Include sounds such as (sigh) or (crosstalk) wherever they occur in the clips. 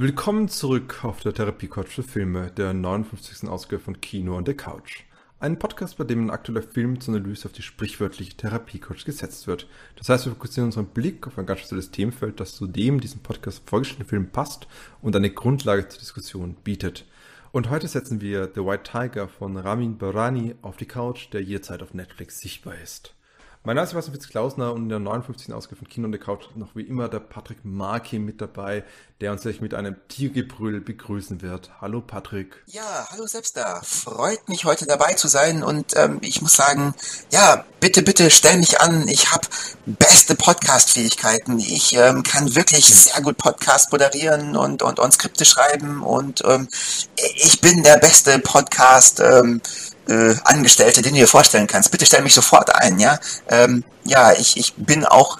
Willkommen zurück auf der Therapie-Couch für Filme, der 59. Ausgabe von Kino und der Couch. Ein Podcast, bei dem ein aktueller Film zur Analyse auf die sprichwörtliche Therapie-Couch gesetzt wird. Das heißt, wir fokussieren unseren Blick auf ein ganz spezielles Themenfeld, das zu dem diesem Podcast vorgestellten Film passt und eine Grundlage zur Diskussion bietet. Und heute setzen wir The White Tiger von Ramin Barani auf die Couch, der jederzeit auf Netflix sichtbar ist. Mein Name ist Sebastian Fitz-Klausner und in der 59. Ausgabe von Kino und der Couch noch wie immer der Patrick Marki mit dabei, der uns gleich mit einem Tiergebrüll begrüßen wird. Hallo Patrick. Ja, hallo Selbster. Freut mich heute dabei zu sein und ähm, ich muss sagen, ja, bitte, bitte stell mich an. Ich habe beste Podcast-Fähigkeiten. Ich ähm, kann wirklich sehr gut Podcast moderieren und, und, und Skripte schreiben und ähm, ich bin der beste Podcast. Ähm, äh, Angestellte, den du dir vorstellen kannst. Bitte stell mich sofort ein, ja. Ähm, ja, ich, ich bin auch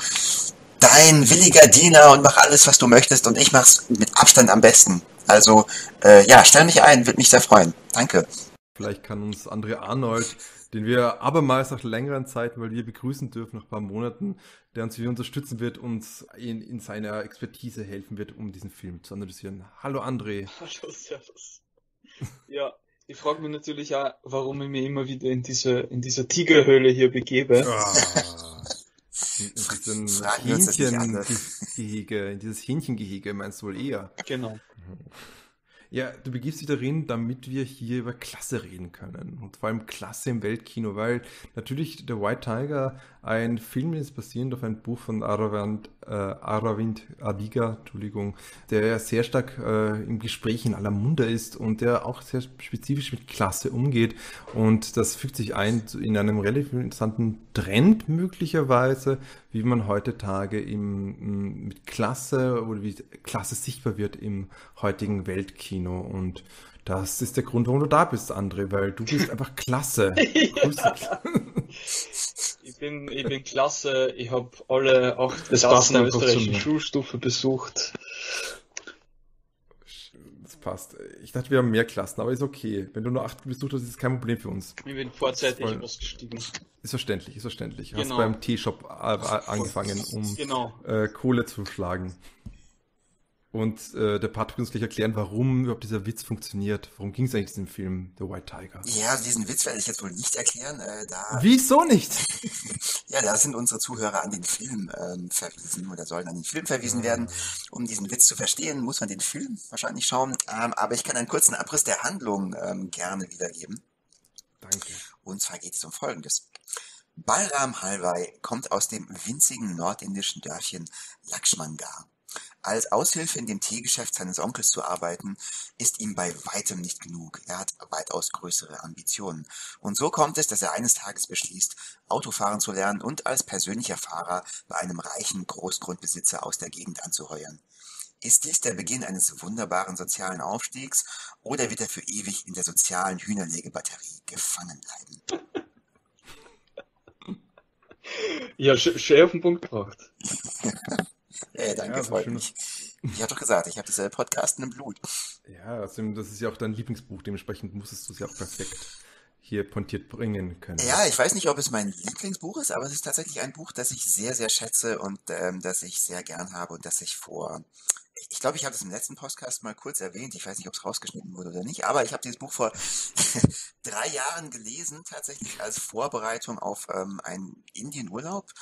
dein williger Diener und mach alles, was du möchtest und ich mach's mit Abstand am besten. Also, äh, ja, stell mich ein, würde mich sehr freuen. Danke. Vielleicht kann uns André Arnold, den wir abermals nach längeren Zeiten, weil wir begrüßen dürfen, nach ein paar Monaten, der uns wieder unterstützen wird, uns in, in seiner Expertise helfen wird, um diesen Film zu analysieren. Hallo André. (laughs) Hallo, Servus. Ja, ich frage mich natürlich auch, warum ich mich immer wieder in diese, in dieser Tigerhöhle hier begebe. Ah, in diesem Hähnchengehege, in dieses Hähnchengehege meinst du wohl eher. Genau. Ja, du begibst dich darin, damit wir hier über Klasse reden können. Und vor allem Klasse im Weltkino, weil natürlich der White Tiger ein Film ist, basierend auf einem Buch von Aravind, äh, Aravind Adiga, Entschuldigung, der sehr stark äh, im Gespräch in aller Munde ist und der auch sehr spezifisch mit Klasse umgeht. Und das fügt sich ein in einem relativ interessanten Trend möglicherweise, wie man heutzutage im, mit Klasse oder wie Klasse sichtbar wird im heutigen Weltkino. Und das ist der Grund, warum du da bist, André, weil du bist (laughs) einfach klasse. ja. Ich, bin, ich bin klasse, ich habe alle acht das Klassen der österreichischen Schulstufe besucht. Das passt. Ich dachte, wir haben mehr Klassen, aber ist okay. Wenn du nur acht besucht hast, ist es kein Problem für uns. Ich bin vorzeitig voll... ausgestiegen. Ist verständlich, ist verständlich. Genau. Hast beim Teeshop angefangen, um genau. äh, Kohle zu schlagen. Und äh, der Patrick uns gleich erklären, warum überhaupt dieser Witz funktioniert. Worum ging es eigentlich in diesem Film The White Tiger? Ja, diesen Witz werde ich jetzt wohl nicht erklären. Äh, da Wieso nicht? (laughs) ja, da sind unsere Zuhörer an den Film ähm, verwiesen oder sollen an den Film verwiesen werden. Um diesen Witz zu verstehen, muss man den Film wahrscheinlich schauen. Ähm, aber ich kann einen kurzen Abriss der Handlung ähm, gerne wiedergeben. Danke. Und zwar geht es um Folgendes. Balram Halvai kommt aus dem winzigen nordindischen Dörfchen Lakshmangar. Als Aushilfe in dem Teegeschäft seines Onkels zu arbeiten, ist ihm bei weitem nicht genug. Er hat weitaus größere Ambitionen. Und so kommt es, dass er eines Tages beschließt, Autofahren zu lernen und als persönlicher Fahrer bei einem reichen Großgrundbesitzer aus der Gegend anzuheuern. Ist dies der Beginn eines wunderbaren sozialen Aufstiegs oder wird er für ewig in der sozialen Hühnerlegebatterie gefangen bleiben? Ja, schön auf den Punkt gebracht. (laughs) Äh, danke, ja, freut mich. Ich habe doch gesagt, ich habe diese Podcasten im Blut. Ja, außerdem, das ist ja auch dein Lieblingsbuch, dementsprechend musstest du es ja auch perfekt hier pontiert bringen können. Ja, ich weiß nicht, ob es mein Lieblingsbuch ist, aber es ist tatsächlich ein Buch, das ich sehr, sehr schätze und ähm, das ich sehr gern habe und das ich vor ich glaube, ich habe das im letzten Podcast mal kurz erwähnt. Ich weiß nicht, ob es rausgeschnitten wurde oder nicht, aber ich habe dieses Buch vor (laughs) drei Jahren gelesen, tatsächlich als Vorbereitung auf ähm, einen Indienurlaub.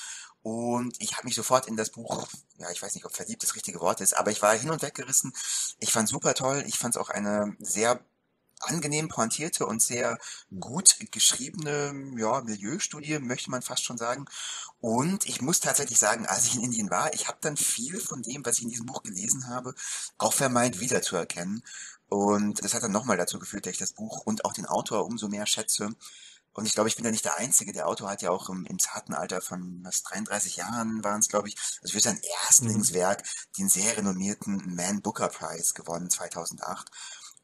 Und ich habe mich sofort in das Buch, ja, ich weiß nicht, ob verliebt das richtige Wort ist, aber ich war hin und weg gerissen. Ich fand super toll. Ich fand es auch eine sehr angenehm pointierte und sehr gut geschriebene ja, Milieustudie, möchte man fast schon sagen. Und ich muss tatsächlich sagen, als ich in Indien war, ich habe dann viel von dem, was ich in diesem Buch gelesen habe, auch vermeint wiederzuerkennen. Und das hat dann nochmal dazu geführt, dass ich das Buch und auch den Autor umso mehr schätze. Und ich glaube, ich bin da nicht der Einzige. Der Autor hat ja auch im, im zarten Alter von was 33 Jahren waren es, glaube ich, also für sein Erstlingswerk den sehr renommierten Man Booker Prize gewonnen 2008.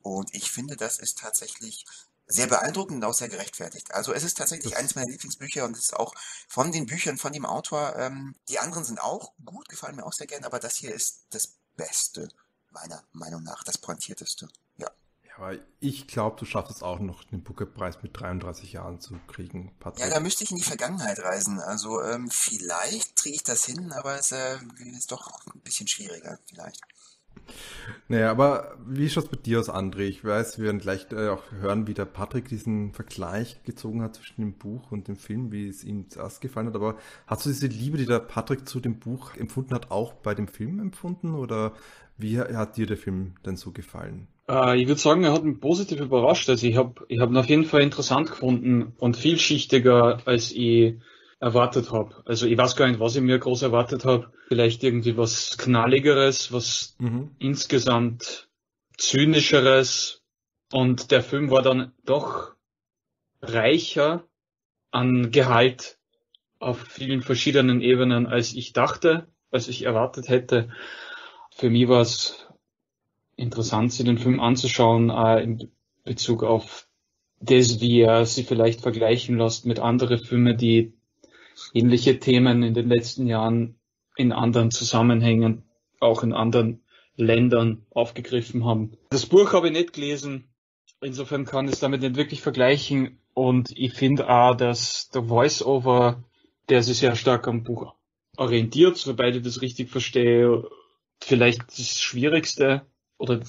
Und ich finde, das ist tatsächlich sehr beeindruckend und auch sehr gerechtfertigt. Also es ist tatsächlich eines meiner Lieblingsbücher und es ist auch von den Büchern von dem Autor, ähm, die anderen sind auch gut, gefallen mir auch sehr gern, aber das hier ist das Beste, meiner Meinung nach, das pointierteste. Aber ich glaube, du schaffst es auch noch, den Booker-Preis mit 33 Jahren zu kriegen, Patrick. Ja, da müsste ich in die Vergangenheit reisen. Also ähm, vielleicht kriege ich das hin, aber es äh, ist doch ein bisschen schwieriger, vielleicht. Naja, aber wie schaut es bei dir aus, André? Ich weiß, wir werden gleich äh, auch hören, wie der Patrick diesen Vergleich gezogen hat zwischen dem Buch und dem Film, wie es ihm zuerst gefallen hat. Aber hast du diese Liebe, die der Patrick zu dem Buch empfunden hat, auch bei dem Film empfunden? Oder wie hat dir der Film denn so gefallen? Äh, ich würde sagen, er hat mich positiv überrascht. Also ich habe ich hab ihn auf jeden Fall interessant gefunden und vielschichtiger, als ich erwartet habe. Also ich weiß gar nicht, was ich mir groß erwartet habe. Vielleicht irgendwie was Knalligeres, was Mhm. insgesamt zynischeres. Und der Film war dann doch reicher an Gehalt auf vielen verschiedenen Ebenen, als ich dachte, als ich erwartet hätte. Für mich war es interessant, sich den Film anzuschauen, äh, in Bezug auf das, wie er sie vielleicht vergleichen lässt mit anderen Filmen, die ähnliche Themen in den letzten Jahren in anderen Zusammenhängen, auch in anderen Ländern aufgegriffen haben. Das Buch habe ich nicht gelesen, insofern kann ich es damit nicht wirklich vergleichen und ich finde auch, dass der Voice-Over, der sich sehr stark am Buch orientiert, sobald ich das richtig verstehe, vielleicht das schwierigste oder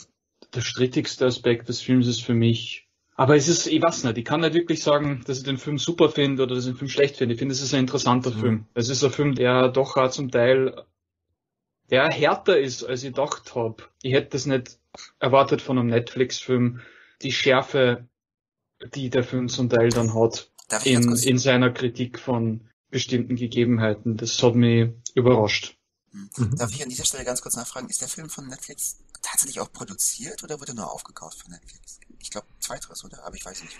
der strittigste Aspekt des Films ist für mich. Aber es ist, ich weiß nicht, ich kann nicht wirklich sagen, dass ich den Film super finde oder dass ich den Film schlecht finde. Ich finde, es ist ein interessanter Mhm. Film. Es ist ein Film, der doch auch zum Teil, der härter ist, als ich gedacht habe. Ich hätte das nicht erwartet von einem Netflix-Film. Die Schärfe, die der Film zum Teil dann hat in, in seiner Kritik von bestimmten Gegebenheiten, das hat mich überrascht. Mhm. Darf ich an dieser Stelle ganz kurz nachfragen, ist der Film von Netflix tatsächlich auch produziert oder wurde nur aufgekauft von Netflix? Ich glaube zweiteres, oder? Aber ich weiß nicht.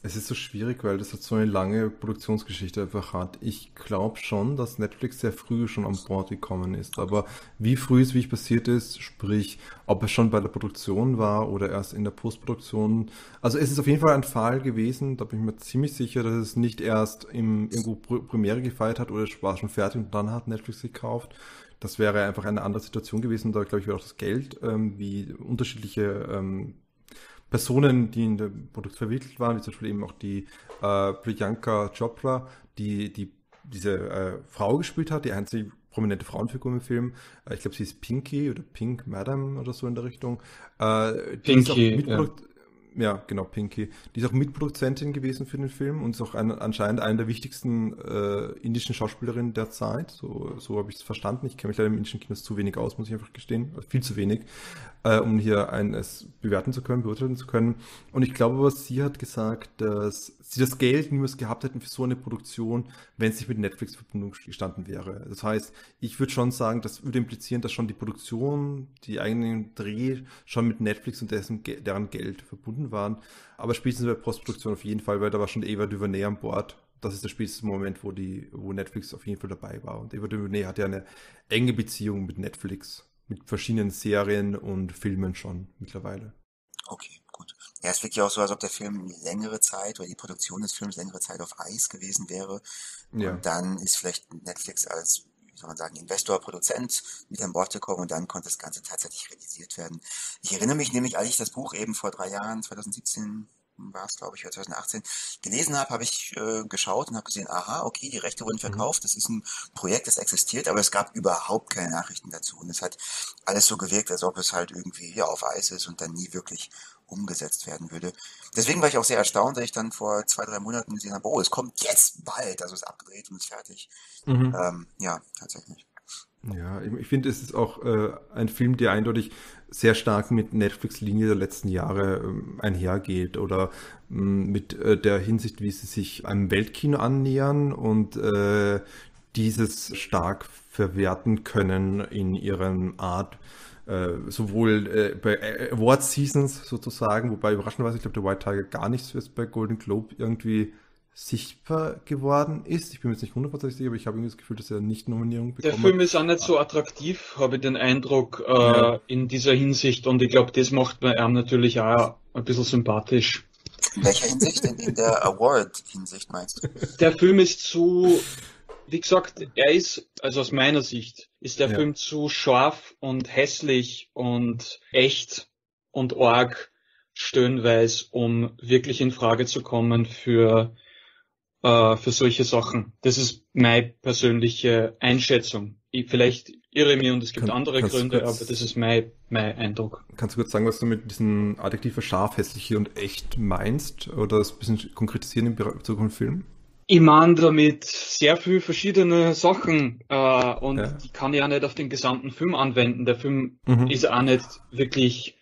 Es ist so schwierig, weil das hat so eine lange Produktionsgeschichte einfach hat. Ich glaube schon, dass Netflix sehr früh schon an Bord gekommen ist. Aber wie früh es es passiert ist, sprich, ob es schon bei der Produktion war oder erst in der Postproduktion. Also es ist auf jeden Fall ein Fall gewesen, da bin ich mir ziemlich sicher, dass es nicht erst im, irgendwo Pr- Premiere gefeiert hat oder es war schon fertig und dann hat Netflix gekauft. Das wäre einfach eine andere Situation gewesen. Da glaube ich, wäre auch das Geld, ähm, wie unterschiedliche ähm, Personen, die in dem Produkt verwickelt waren, wie zum Beispiel eben auch die äh, Priyanka Chopra, die, die diese äh, Frau gespielt hat, die einzige prominente Frauenfigur im Film. Äh, ich glaube, sie ist Pinky oder Pink Madam oder so in der Richtung. Äh, die ist auch Pinky, Mitprodukt- ja, genau, Pinky. Die ist auch Mitproduzentin gewesen für den Film und ist auch ein, anscheinend eine der wichtigsten äh, indischen Schauspielerinnen der Zeit. So, so habe ich es verstanden. Ich kenne mich leider im indischen Kinos zu wenig aus, muss ich einfach gestehen. Viel zu wenig, äh, um hier ein, es bewerten zu können, beurteilen zu können. Und ich glaube aber, sie hat gesagt, dass sie das Geld niemals gehabt hätten für so eine Produktion, wenn es nicht mit Netflix in Verbindung gestanden wäre. Das heißt, ich würde schon sagen, das würde implizieren, dass schon die Produktion, die eigenen Dreh schon mit Netflix und dessen, deren Geld verbunden waren. Aber spätestens bei Postproduktion auf jeden Fall, weil da war schon Eva DuVernay an Bord. Das ist der späteste Moment, wo die, wo Netflix auf jeden Fall dabei war. Und Eva DuVernay hat ja eine enge Beziehung mit Netflix, mit verschiedenen Serien und Filmen schon mittlerweile. Okay, gut. Ja, es wirkt ja auch so, als ob der Film längere Zeit oder die Produktion des Films längere Zeit auf Eis gewesen wäre. Ja. Und dann ist vielleicht Netflix als, wie soll man sagen, Investor, Produzent mit an Bord gekommen und dann konnte das Ganze tatsächlich realisiert werden. Ich erinnere mich nämlich, als ich das Buch eben vor drei Jahren, 2017 war es, glaube ich, oder 2018, gelesen habe, habe ich äh, geschaut und habe gesehen, aha, okay, die Rechte wurden verkauft, das ist ein Projekt, das existiert, aber es gab überhaupt keine Nachrichten dazu. Und es hat alles so gewirkt, als ob es halt irgendwie ja, auf Eis ist und dann nie wirklich umgesetzt werden würde. Deswegen war ich auch sehr erstaunt, dass ich dann vor zwei, drei Monaten gesehen habe, oh, es kommt jetzt bald, also es ist abgedreht und ist fertig. Mhm. Ähm, ja, tatsächlich. Ja, ich, ich finde, es ist auch äh, ein Film, der eindeutig sehr stark mit Netflix-Linie der letzten Jahre ähm, einhergeht oder ähm, mit äh, der Hinsicht, wie sie sich einem Weltkino annähern und äh, dieses stark verwerten können in ihren Art, äh, sowohl äh, bei Award Seasons sozusagen, wobei überraschenderweise, ich glaube, der White Tiger gar nichts ist bei Golden Globe irgendwie sichtbar geworden ist. Ich bin mir jetzt nicht hundertprozentig sicher, aber ich habe irgendwie das Gefühl, dass er nicht Nominierung Der bekommen Film ist auch nicht so attraktiv, habe ich den Eindruck, äh, Ja. in dieser Hinsicht. Und ich glaube, das macht bei ihm natürlich auch ein bisschen sympathisch. In welcher Hinsicht? In, in der Award-Hinsicht meinst du? Der Film ist zu, wie gesagt, er ist, also aus meiner Sicht, ist der Ja. Film zu scharf und hässlich und echt und arg stöhnweise, um wirklich in Frage zu kommen für, äh, für solche Sachen. Das ist meine persönliche Einschätzung. Ich, vielleicht irre ich mich und es gibt Kann- andere Gründe, kurz- aber das ist mein, mein Eindruck. Kannst du kurz sagen, was du mit diesen Adjektiven scharf, hässlich und echt meinst? Oder das ein bisschen konkretisieren in Bezug auf den Film? Ich meine damit sehr viel verschiedene Sachen äh, und Ja. die kann ich auch nicht auf den gesamten Film anwenden. Der Film Mhm. ist auch nicht wirklich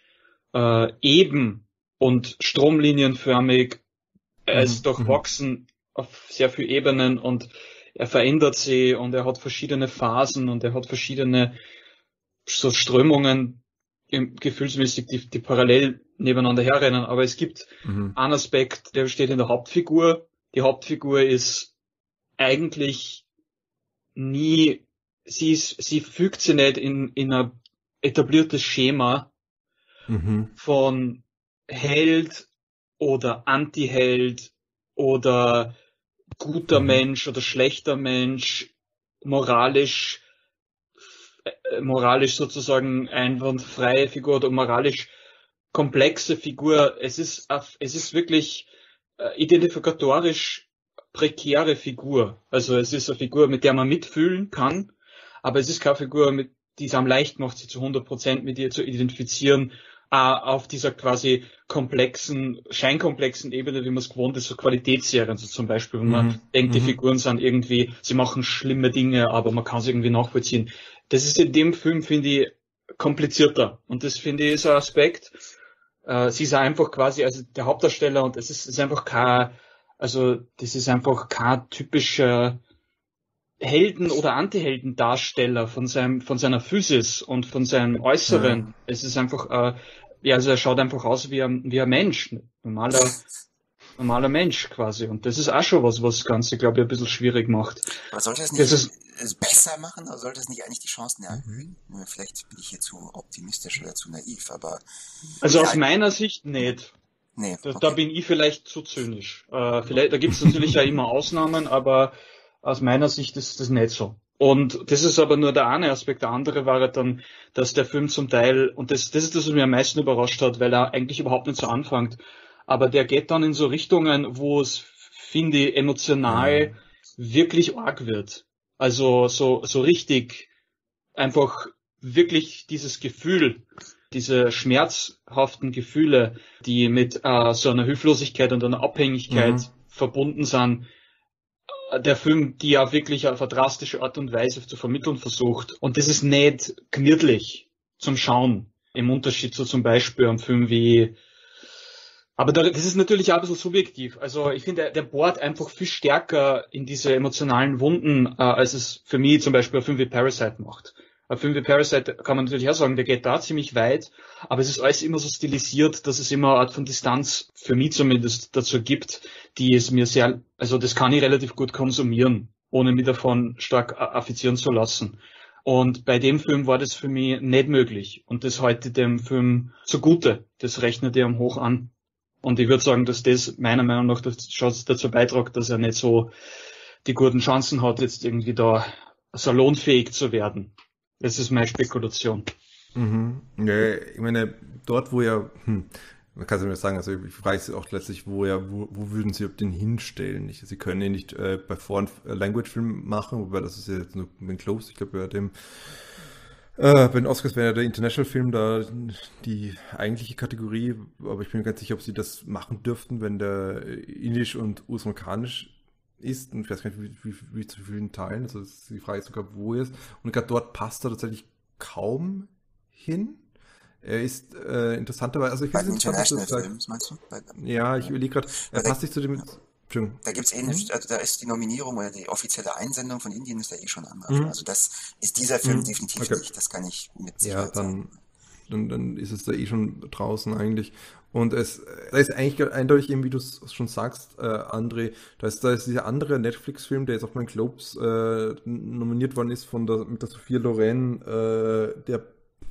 äh, eben und stromlinienförmig. Er Mhm, ist doch mhm. wachsen auf sehr vielen Ebenen und er verändert sich und er hat verschiedene Phasen und er hat verschiedene so Strömungen im, gefühlsmäßig, die, die parallel nebeneinander herrennen. Aber es gibt Mhm. ein Aspekt, der besteht in der Hauptfigur. Die Hauptfigur ist eigentlich nie, sie ist, sie fügt sich nicht in, in ein etabliertes Schema Mhm. von Held oder Anti-Held oder guter Mhm. Mensch oder schlechter Mensch, moralisch, äh, moralisch sozusagen einwandfreie Figur oder moralisch komplexe Figur. Es ist, es ist wirklich äh, identifikatorisch prekäre Figur. Also es ist eine Figur, mit der man mitfühlen kann, aber es ist keine Figur, mit, die es am leicht macht, sich zu 100% mit ihr zu identifizieren, äh, auf dieser quasi komplexen, scheinkomplexen Ebene, wie man es gewohnt ist, so Qualitätsserien, so zum Beispiel, wenn man Mhm. denkt, die Mhm. Figuren sind irgendwie, sie machen schlimme Dinge, aber man kann es irgendwie nachvollziehen. Das ist in dem Film, finde ich, komplizierter. Und das finde ich ist ein Aspekt. Äh, sie ist einfach quasi, also der Hauptdarsteller und es ist, ist einfach kein, also das ist einfach kein typischer Helden- oder Anti-Helden-Darsteller von seinem, von seiner Physis und von seinem Äußeren. Ja. Es ist einfach, äh, ja, also er schaut einfach aus wie ein, wie ein Mensch. Normaler, normaler Mensch quasi. Und das ist auch schon was, was das Ganze, glaube ich, ein bisschen schwierig macht. Aber sollte es nicht Das ist- es besser machen oder sollte es nicht eigentlich die Chancen erhöhen? Nur Vielleicht bin ich hier zu optimistisch oder zu naiv, aber Also aus meiner Sicht nicht. nee. Da, okay. da bin ich vielleicht zu zynisch. Äh, vielleicht, da gibt es (laughs) natürlich ja immer Ausnahmen, aber aus meiner Sicht ist das nicht so. Und das ist aber nur der eine Aspekt. Der andere war dann, dass der Film zum Teil, und das, das ist das, was mich am meisten überrascht hat, weil er eigentlich überhaupt nicht so anfängt. Aber der geht dann in so Richtungen, wo es, finde ich, emotional wirklich arg wird. Also so, so richtig einfach wirklich dieses Gefühl, diese schmerzhaften Gefühle, die mit äh, so einer Hilflosigkeit und einer Abhängigkeit Mhm. verbunden sind, der Film, die ja wirklich auf eine drastische Art und Weise zu vermitteln versucht. Und das ist nicht gemütlich zum Schauen. Im Unterschied zu zum Beispiel einem Film wie aber da, das ist natürlich auch ein bisschen subjektiv. Also ich finde, der, der bohrt einfach viel stärker in diese emotionalen Wunden, äh, als es für mich zum Beispiel ein Film wie Parasite macht. Ein Film wie Parasite kann man natürlich auch sagen, der geht da ziemlich weit, aber es ist alles immer so stilisiert, dass es immer eine Art von Distanz, für mich zumindest, dazu gibt, die es mir sehr, also das kann ich relativ gut konsumieren, ohne mich davon stark affizieren zu lassen. Und bei dem Film war das für mich nicht möglich. Und das ich dem Film zugute. Das rechnet ihm hoch an. Und ich würde sagen, dass das meiner Meinung nach dazu beiträgt, dass er nicht so die guten Chancen hat, jetzt irgendwie da salonfähig zu werden. Das ist meine Spekulation. Mhm. Ja, ich meine, dort, wo er, hm, man kann es ja nicht sagen, also ich frage sie auch letztlich, wo er, wo, wo würden sie den hinstellen? Ich, sie können ihn nicht äh, bei Foreign Language-Film machen, wobei das ist ja jetzt nur Ben Close, ich glaube, bei dem äh, bei den Oscars wäre ja der International-Film da die eigentliche Kategorie, aber ich bin mir ganz sicher, ob sie das machen dürften, wenn der äh, indisch und US-amerikanisch ist und ich weiß gar nicht, wie, wie, wie zu vielen Teilen, also die Frage ist sogar, wo er ist und gerade dort passt er tatsächlich kaum hin. Er ist äh, interessanterweise, also ich finde es interessant, Films, meinst du? Bei, ja, ich überlege gerade, er passt sich zu dem, Entschuldigung. da gibt's ähnlich, also da ist die Nominierung oder die offizielle Einsendung von Indien ist ja eh schon anders. Mhm. Also das ist dieser Film Mhm. definitiv Okay. nicht. Das kann ich mit Ja, Sicherheit dann, sagen. dann, dann ist es da eh schon draußen eigentlich. Und es da ist eigentlich eindeutig eben, wie du es schon sagst, äh, André, da ist, da ist dieser andere Netflix-Film, der jetzt auf meinen Globes äh, nominiert worden ist von der, mit der Sophia Loren, äh, der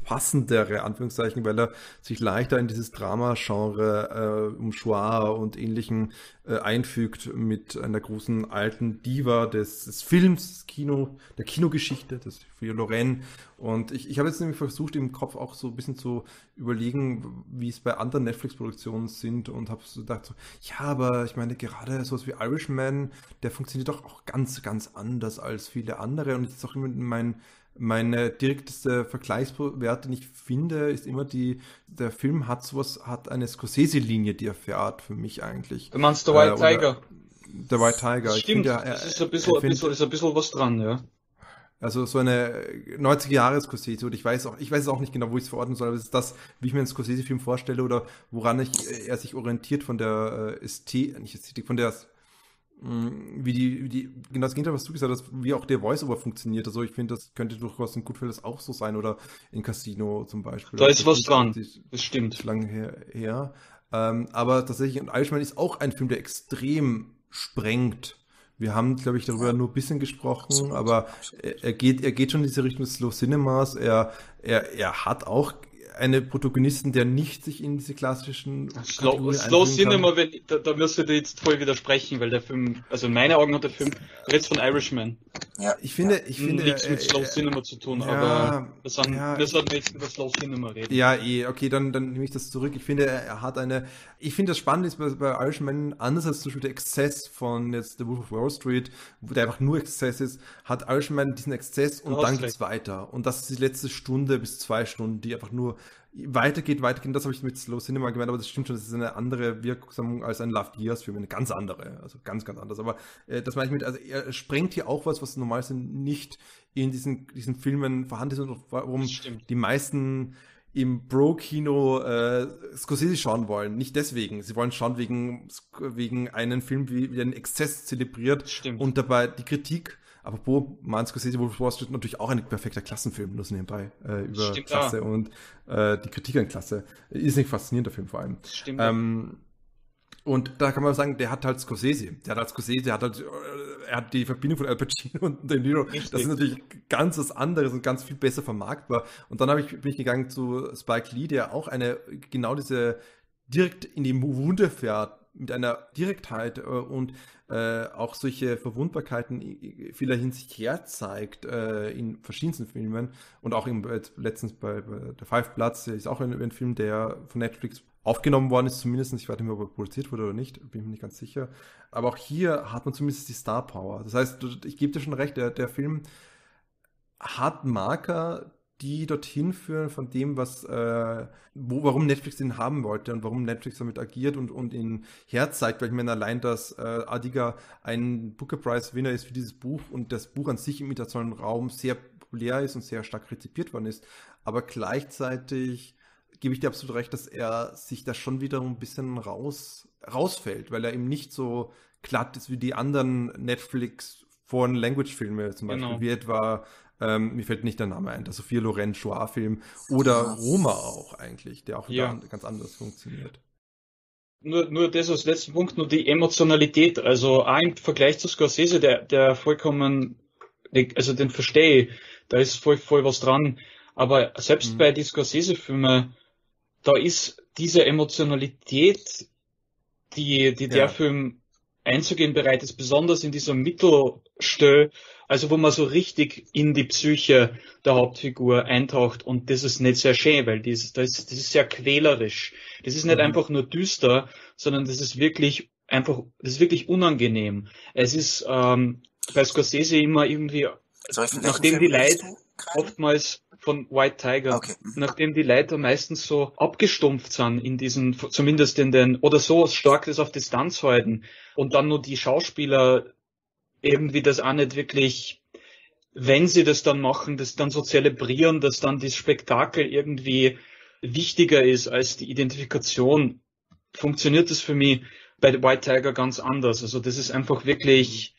passendere, Anführungszeichen, weil er sich leichter in dieses Drama-Genre äh, um Shoah und ähnlichen äh, einfügt mit einer großen alten Diva des, des Films, Kino, der Kinogeschichte, das für Lorraine. Und ich, ich habe jetzt nämlich versucht, im Kopf auch so ein bisschen zu überlegen, wie es bei anderen Netflix-Produktionen sind und habe so gedacht, so, ja, aber ich meine, gerade sowas wie Irishman, der funktioniert doch auch ganz, ganz anders als viele andere und das ist auch immer mein meine direkteste Vergleichswert, den ich finde, ist immer die, der Film hat sowas, hat eine Scorsese-Linie, die er fährt, für mich eigentlich. Du meinst The White äh, Tiger? Der White Tiger. Das stimmt, finde, das ist ein bisschen, find, ist ein bisschen was dran, ja. Also so eine 90er Jahre Scorsese oder ich weiß auch, ich weiß auch nicht genau, wo ich es verordnen soll, aber es ist das, wie ich mir einen Scorsese-Film vorstelle oder woran ich, äh, er sich orientiert von der äh, Ästhetik, nicht Ästhetik, von der wie die, wie die, genau das Gegenteil, was du gesagt hast, wie auch der Voice-Over funktioniert. Also ich finde, das könnte durchaus in Goodfellas auch so sein oder in Casino zum Beispiel. Da ist was dran, das stimmt. Lange her. her. Ähm, aber tatsächlich, und Irishman ist auch ein Film, der extrem sprengt. Wir haben, glaube ich, darüber nur ein bisschen gesprochen, aber er, er, geht, er geht schon in diese Richtung des Slow Cinemas. Er, er, er hat auch eine Protagonisten, der nicht sich in diese klassischen Slow, Slow Cinema, wenn, da, da müsste ich jetzt voll widersprechen, weil der Film, also in meinen Augen hat der Film jetzt von Irishman. Ja, ich finde, ich finde, nichts mit Slow äh, Cinema zu tun, ja, aber wir, sagen, ja, wir sollten jetzt über Slow Cinema reden. Ja, eh, okay, dann, dann nehme ich das zurück. Ich finde, er hat eine, ich finde das Spannende ist bei, bei Irishman, anders als zum Beispiel der Exzess von jetzt The Wolf of Wall Street, wo der einfach nur Exzess ist, hat Irishman diesen Exzess und dann geht's weiter. Und das ist die letzte Stunde bis zwei Stunden, die einfach nur weitergeht, weitergeht. Das habe ich mit Slow Cinema gemeint, aber das stimmt schon, das ist eine andere Wirkung als ein Love Years Film, eine ganz andere, also ganz, ganz anders. Aber äh, das meine ich mit, also er sprengt hier auch was, was normalerweise nicht in diesen, diesen Filmen vorhanden ist und warum die meisten im Bro-Kino äh, Scorsese schauen wollen. Nicht deswegen. Sie wollen schauen wegen, wegen einen Film, wie, wie einen Exzess zelebriert Stimmt. und dabei die Kritik Apropos, Martin Scorsese, Wolf Wall Street natürlich auch ein perfekter Klassenfilm, nur nebenbei, äh, über Stimmt, Klasse ja. und äh, die Kritik an Klasse. Ist nicht faszinierender Film vor allem. Stimmt. Ähm, und da kann man sagen, der hat halt Scorsese. Der hat halt Scorsese, der hat halt, äh, er hat die Verbindung von Al Pacino und De Niro. Richtig. Das ist natürlich ganz was anderes und ganz viel besser vermarktbar. Und dann habe ich, bin ich gegangen zu Spike Lee, der auch eine, genau diese direkt in die Wunde fährt, mit einer Direktheit äh, und äh, auch solche Verwundbarkeiten vieler Hinsicht herzeigt äh, in verschiedensten Filmen und auch im, letztens bei, bei der Five Bloods ist auch ein, ein, Film, der von Netflix aufgenommen worden ist, zumindest, ich weiß nicht mehr, ob er produziert wurde oder nicht, bin ich mir nicht ganz sicher. Aber auch hier hat man zumindest die Star Power. Das heißt, ich gebe dir schon recht, der, der Film hat Marker, die dorthin führen von dem, was, äh, wo, warum Netflix den haben wollte und warum Netflix damit agiert und, und ihn herzeigt, weil ich meine allein, dass äh, Adiga ein Booker Prize Winner ist für dieses Buch und das Buch an sich im internationalen Raum sehr populär ist und sehr stark rezipiert worden ist, aber gleichzeitig gebe ich dir absolut recht, dass er sich da schon wieder ein bisschen raus, rausfällt, weil er eben nicht so glatt ist wie die anderen Netflix Foreign Language Filme, zum Beispiel, genau. wie etwa ähm, mir fällt nicht der Name ein, der Sophia Loren Shoah-Film oder Roma auch eigentlich, der auch ja. ganz anders funktioniert. Nur, nur das als letzten Punkt, nur die Emotionalität. Also auch im Vergleich zu Scorsese, der, der vollkommen, also den verstehe ich, da ist voll, voll was dran. Aber selbst mhm. bei die Scorsese-Filme, da ist diese Emotionalität, die, die der ja. Film einzugehen bereit ist, besonders in dieser Mittelstelle, also wo man so richtig in die Psyche der Hauptfigur eintaucht und das ist nicht sehr schön, weil das, das, das ist sehr quälerisch. Das ist nicht mhm. einfach nur düster, sondern das ist wirklich einfach, das ist wirklich unangenehm. Es ist ähm, bei Scorsese immer irgendwie, nachdem die Leute oftmals von White Tiger, okay. Mhm. nachdem die Leute meistens so abgestumpft sind in diesen, zumindest in den, oder so stark das auf Distanz halten und dann nur die Schauspieler irgendwie das auch nicht wirklich, wenn sie das dann machen, das dann so zelebrieren, dass dann das Spektakel irgendwie wichtiger ist als die Identifikation, funktioniert das für mich bei White Tiger ganz anders. Also das ist einfach wirklich,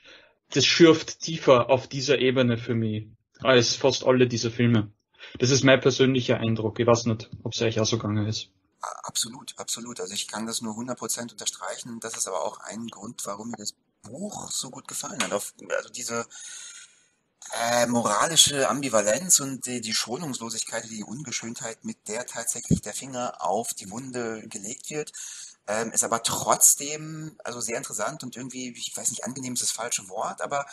das schürft tiefer auf dieser Ebene für mich als fast alle dieser Filme. Das ist mein persönlicher Eindruck. Ich weiß nicht, ob es euch auch so gegangen ist. Absolut, absolut. Also ich kann das nur 100% unterstreichen. Das ist aber auch ein Grund, warum mir das Buch so gut gefallen hat. Also diese, äh, moralische Ambivalenz und die, die Schonungslosigkeit, die Ungeschönheit, mit der tatsächlich der Finger auf die Wunde gelegt wird. Ähm, ist aber trotzdem also sehr interessant und irgendwie, ich weiß nicht, angenehm ist das falsche Wort, aber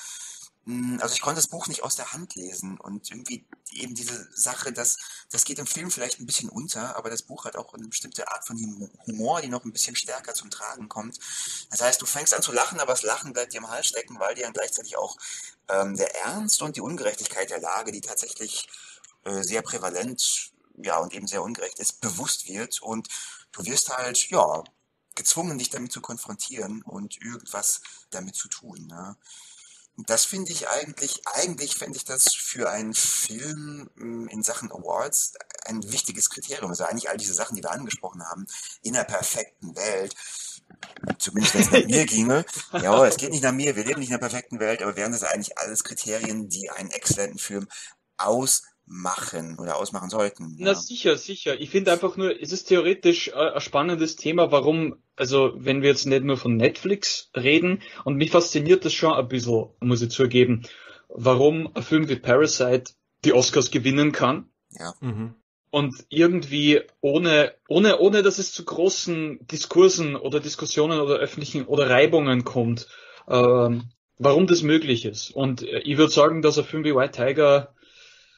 also ich konnte das Buch nicht aus der Hand lesen und irgendwie eben diese Sache, dass das geht im Film vielleicht ein bisschen unter, aber das Buch hat auch eine bestimmte Art von Humor, die noch ein bisschen stärker zum Tragen kommt. Das heißt, du fängst an zu lachen, aber das Lachen bleibt dir im Hals stecken, weil dir dann gleichzeitig auch ähm, der Ernst und die Ungerechtigkeit der Lage, die tatsächlich äh, sehr prävalent, ja und eben sehr ungerecht ist, bewusst wird und du wirst halt ja gezwungen, dich damit zu konfrontieren und irgendwas damit zu tun. Ne? Das finde ich eigentlich, eigentlich fände ich das für einen Film hm, in Sachen Awards ein wichtiges Kriterium. Also eigentlich all diese Sachen, die wir angesprochen haben, in einer perfekten Welt, zumindest wenn es nach mir (laughs) ginge. Ja, es geht nicht nach mir, wir leben nicht in einer perfekten Welt, aber wären das eigentlich alles Kriterien, die einen exzellenten Film aus machen oder ausmachen sollten. Ja. Na sicher, sicher. Ich finde einfach nur, es ist theoretisch äh, ein spannendes Thema, warum, also wenn wir jetzt nicht nur von Netflix reden, und mich fasziniert das schon ein bisschen, muss ich zugeben, warum ein Film wie Parasite die Oscars gewinnen kann. Ja. Mhm. Und irgendwie ohne, ohne, ohne dass es zu großen Diskursen oder Diskussionen oder öffentlichen oder Reibungen kommt, ähm, warum das möglich ist. Und äh, ich würde sagen, dass ein Film wie White Tiger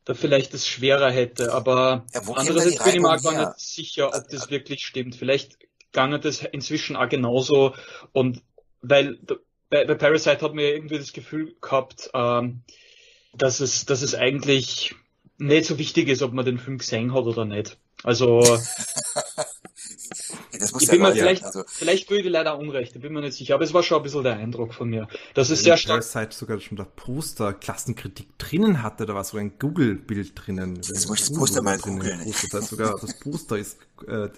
da vielleicht das schwerer hätte. Aber ja, andererseits bin ich mir gar nicht sicher, ob das wirklich stimmt. Vielleicht gange das inzwischen auch genauso. Und weil bei, bei Parasite hat mir irgendwie das Gefühl gehabt, ähm, dass es, dass es eigentlich nicht so wichtig ist, ob man den Film gesehen hat oder nicht. Also (laughs) ich bin mir vielleicht, also, vielleicht tue ich leider Unrecht, ich bin mir nicht sicher, aber es war schon ein bisschen der Eindruck von mir. Das ist sehr stark. Zeit sogar schon der Poster Klassenkritik drinnen hatte, da war so ein Google-Bild drinnen. Jetzt muss ich das Poster mal googeln. Das heißt sogar, das Poster ist, äh,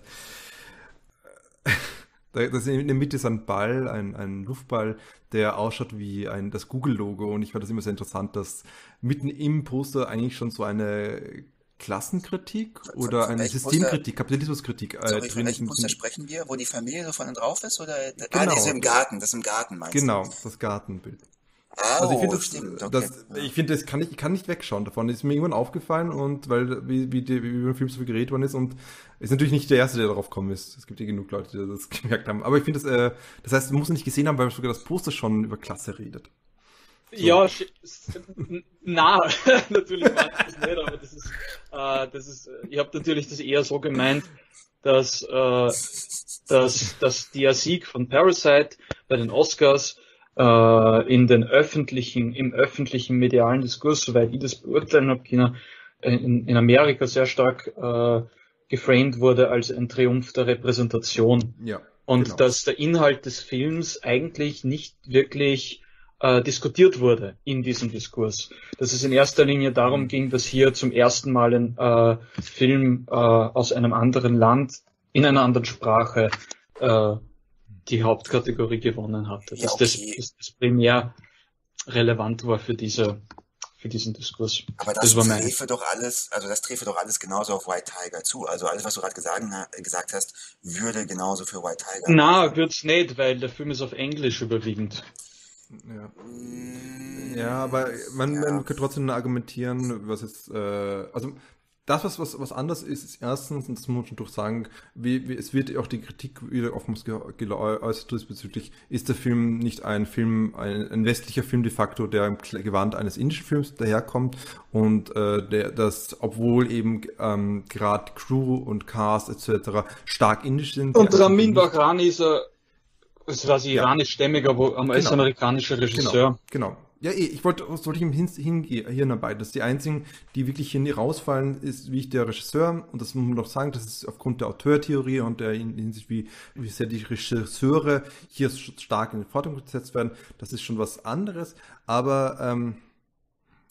(laughs) das in der Mitte ist ein Ball, ein, ein Luftball, der ausschaut wie ein, das Google-Logo und ich fand das immer sehr interessant, dass mitten im Poster eigentlich schon so eine Klassenkritik oder eine Systemkritik, Kapitalismuskritik äh, Sorry, drin ist. Poster sprechen wir, wo die Familie so vorne drauf ist? Oder? Genau. Ah, das ist im Garten, das ist im Garten meinst genau, du? Genau, das Gartenbild. Oh, also ich finde das, okay. das, ich finde, das kann ich, ich kann nicht wegschauen davon. Das ist mir irgendwann aufgefallen und weil wie, wie, die, wie über den Film so viel geredet worden ist und ist natürlich nicht der erste, der darauf gekommen ist. Es gibt ja genug Leute, die das (laughs) gemerkt haben. Aber ich finde das, äh, das heißt, du musst nicht gesehen haben, weil sogar das Poster schon über Klasse redet. So. Ja, na, (laughs) natürlich ich das nicht, aber das ist, äh, das ist, ich habe natürlich das eher so gemeint, dass, äh, dass, dass der Sieg von Parasite bei den Oscars äh, in den öffentlichen, im öffentlichen medialen Diskurs, soweit ich das beurteilen habe, China, in, in Amerika sehr stark äh, geframed wurde als ein Triumph der Repräsentation. Ja. Und genau. dass der Inhalt des Films eigentlich nicht wirklich äh, diskutiert wurde in diesem Diskurs. Dass es in erster Linie darum mhm. ging, dass hier zum ersten Mal ein äh, Film äh, aus einem anderen Land in einer anderen Sprache äh, die Hauptkategorie gewonnen hat. Dass ja, okay. das, das, das primär relevant war für diese für diesen Diskurs. Aber das, das träfe doch alles, also das träfe doch alles genauso auf White Tiger zu. Also alles, was du gerade gesagt, gesagt, hast, würde genauso für White Tiger. Na, wird's nicht, weil der Film ist auf Englisch überwiegend. Ja. Ja, aber man, ja. man könnte trotzdem argumentieren, was jetzt, äh, also das, was, was, was anders ist, ist erstens, und das muss man schon durch sagen, wie, wie, es wird auch die Kritik wieder oftmals geäußert diesbezüglich, ist der Film nicht ein Film, ein, ein, westlicher Film de facto, der im Gewand eines indischen Films daherkommt und äh, der, das, obwohl eben ähm, gerade Crew und Cast etc. stark indisch sind. Und Ramin Bahrani ist ein das war sie iranischstämmiger, aber genau. ist amerikanischer Regisseur. Genau, genau. Ja, eh, ich wollte, sollte ich ihm hin, dabei, dass die einzigen, die wirklich hier rausfallen, ist wie ich der Regisseur, und das muss man doch sagen, das ist aufgrund der Auteurtheorie und der Hinsicht, wie, wie sehr die Regisseure hier stark in den Vordergrund gesetzt werden, das ist schon was anderes, aber ähm,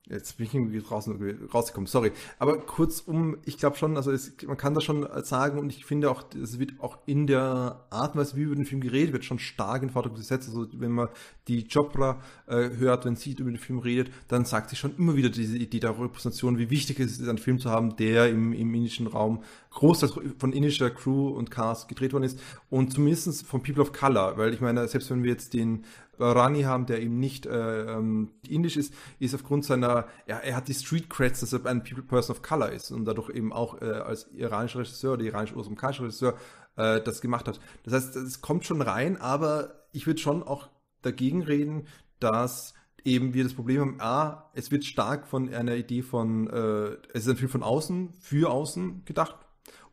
Jetzt bin ich irgendwie raus, rausgekommen, sorry. Aber kurzum, ich glaube schon, also es, man kann das schon sagen und ich finde auch, es wird auch in der Art und Weise, wie über den Film geredet wird, schon stark in Vordergrund gesetzt. Also wenn man die Chopra äh, hört, wenn sie über den Film redet, dann sagt sie schon immer wieder diese Idee der Repräsentation, wie wichtig es ist, einen Film zu haben, der im, im indischen Raum groß von indischer Crew und Cast gedreht worden ist und zumindest von People of Color, weil ich meine, selbst wenn wir jetzt den Rani haben, der eben nicht äh, ähm, indisch ist, ist aufgrund seiner, ja, er hat die Street Creds, dass er ein People Person of Color ist und dadurch eben auch äh, als iranischer Regisseur oder iranisch-ursprünglicher Regisseur äh, das gemacht hat. Das heißt, es kommt schon rein, aber ich würde schon auch dagegen reden, dass eben wir das Problem haben, a, es wird stark von einer Idee von, äh, es ist ein Film von außen, für außen gedacht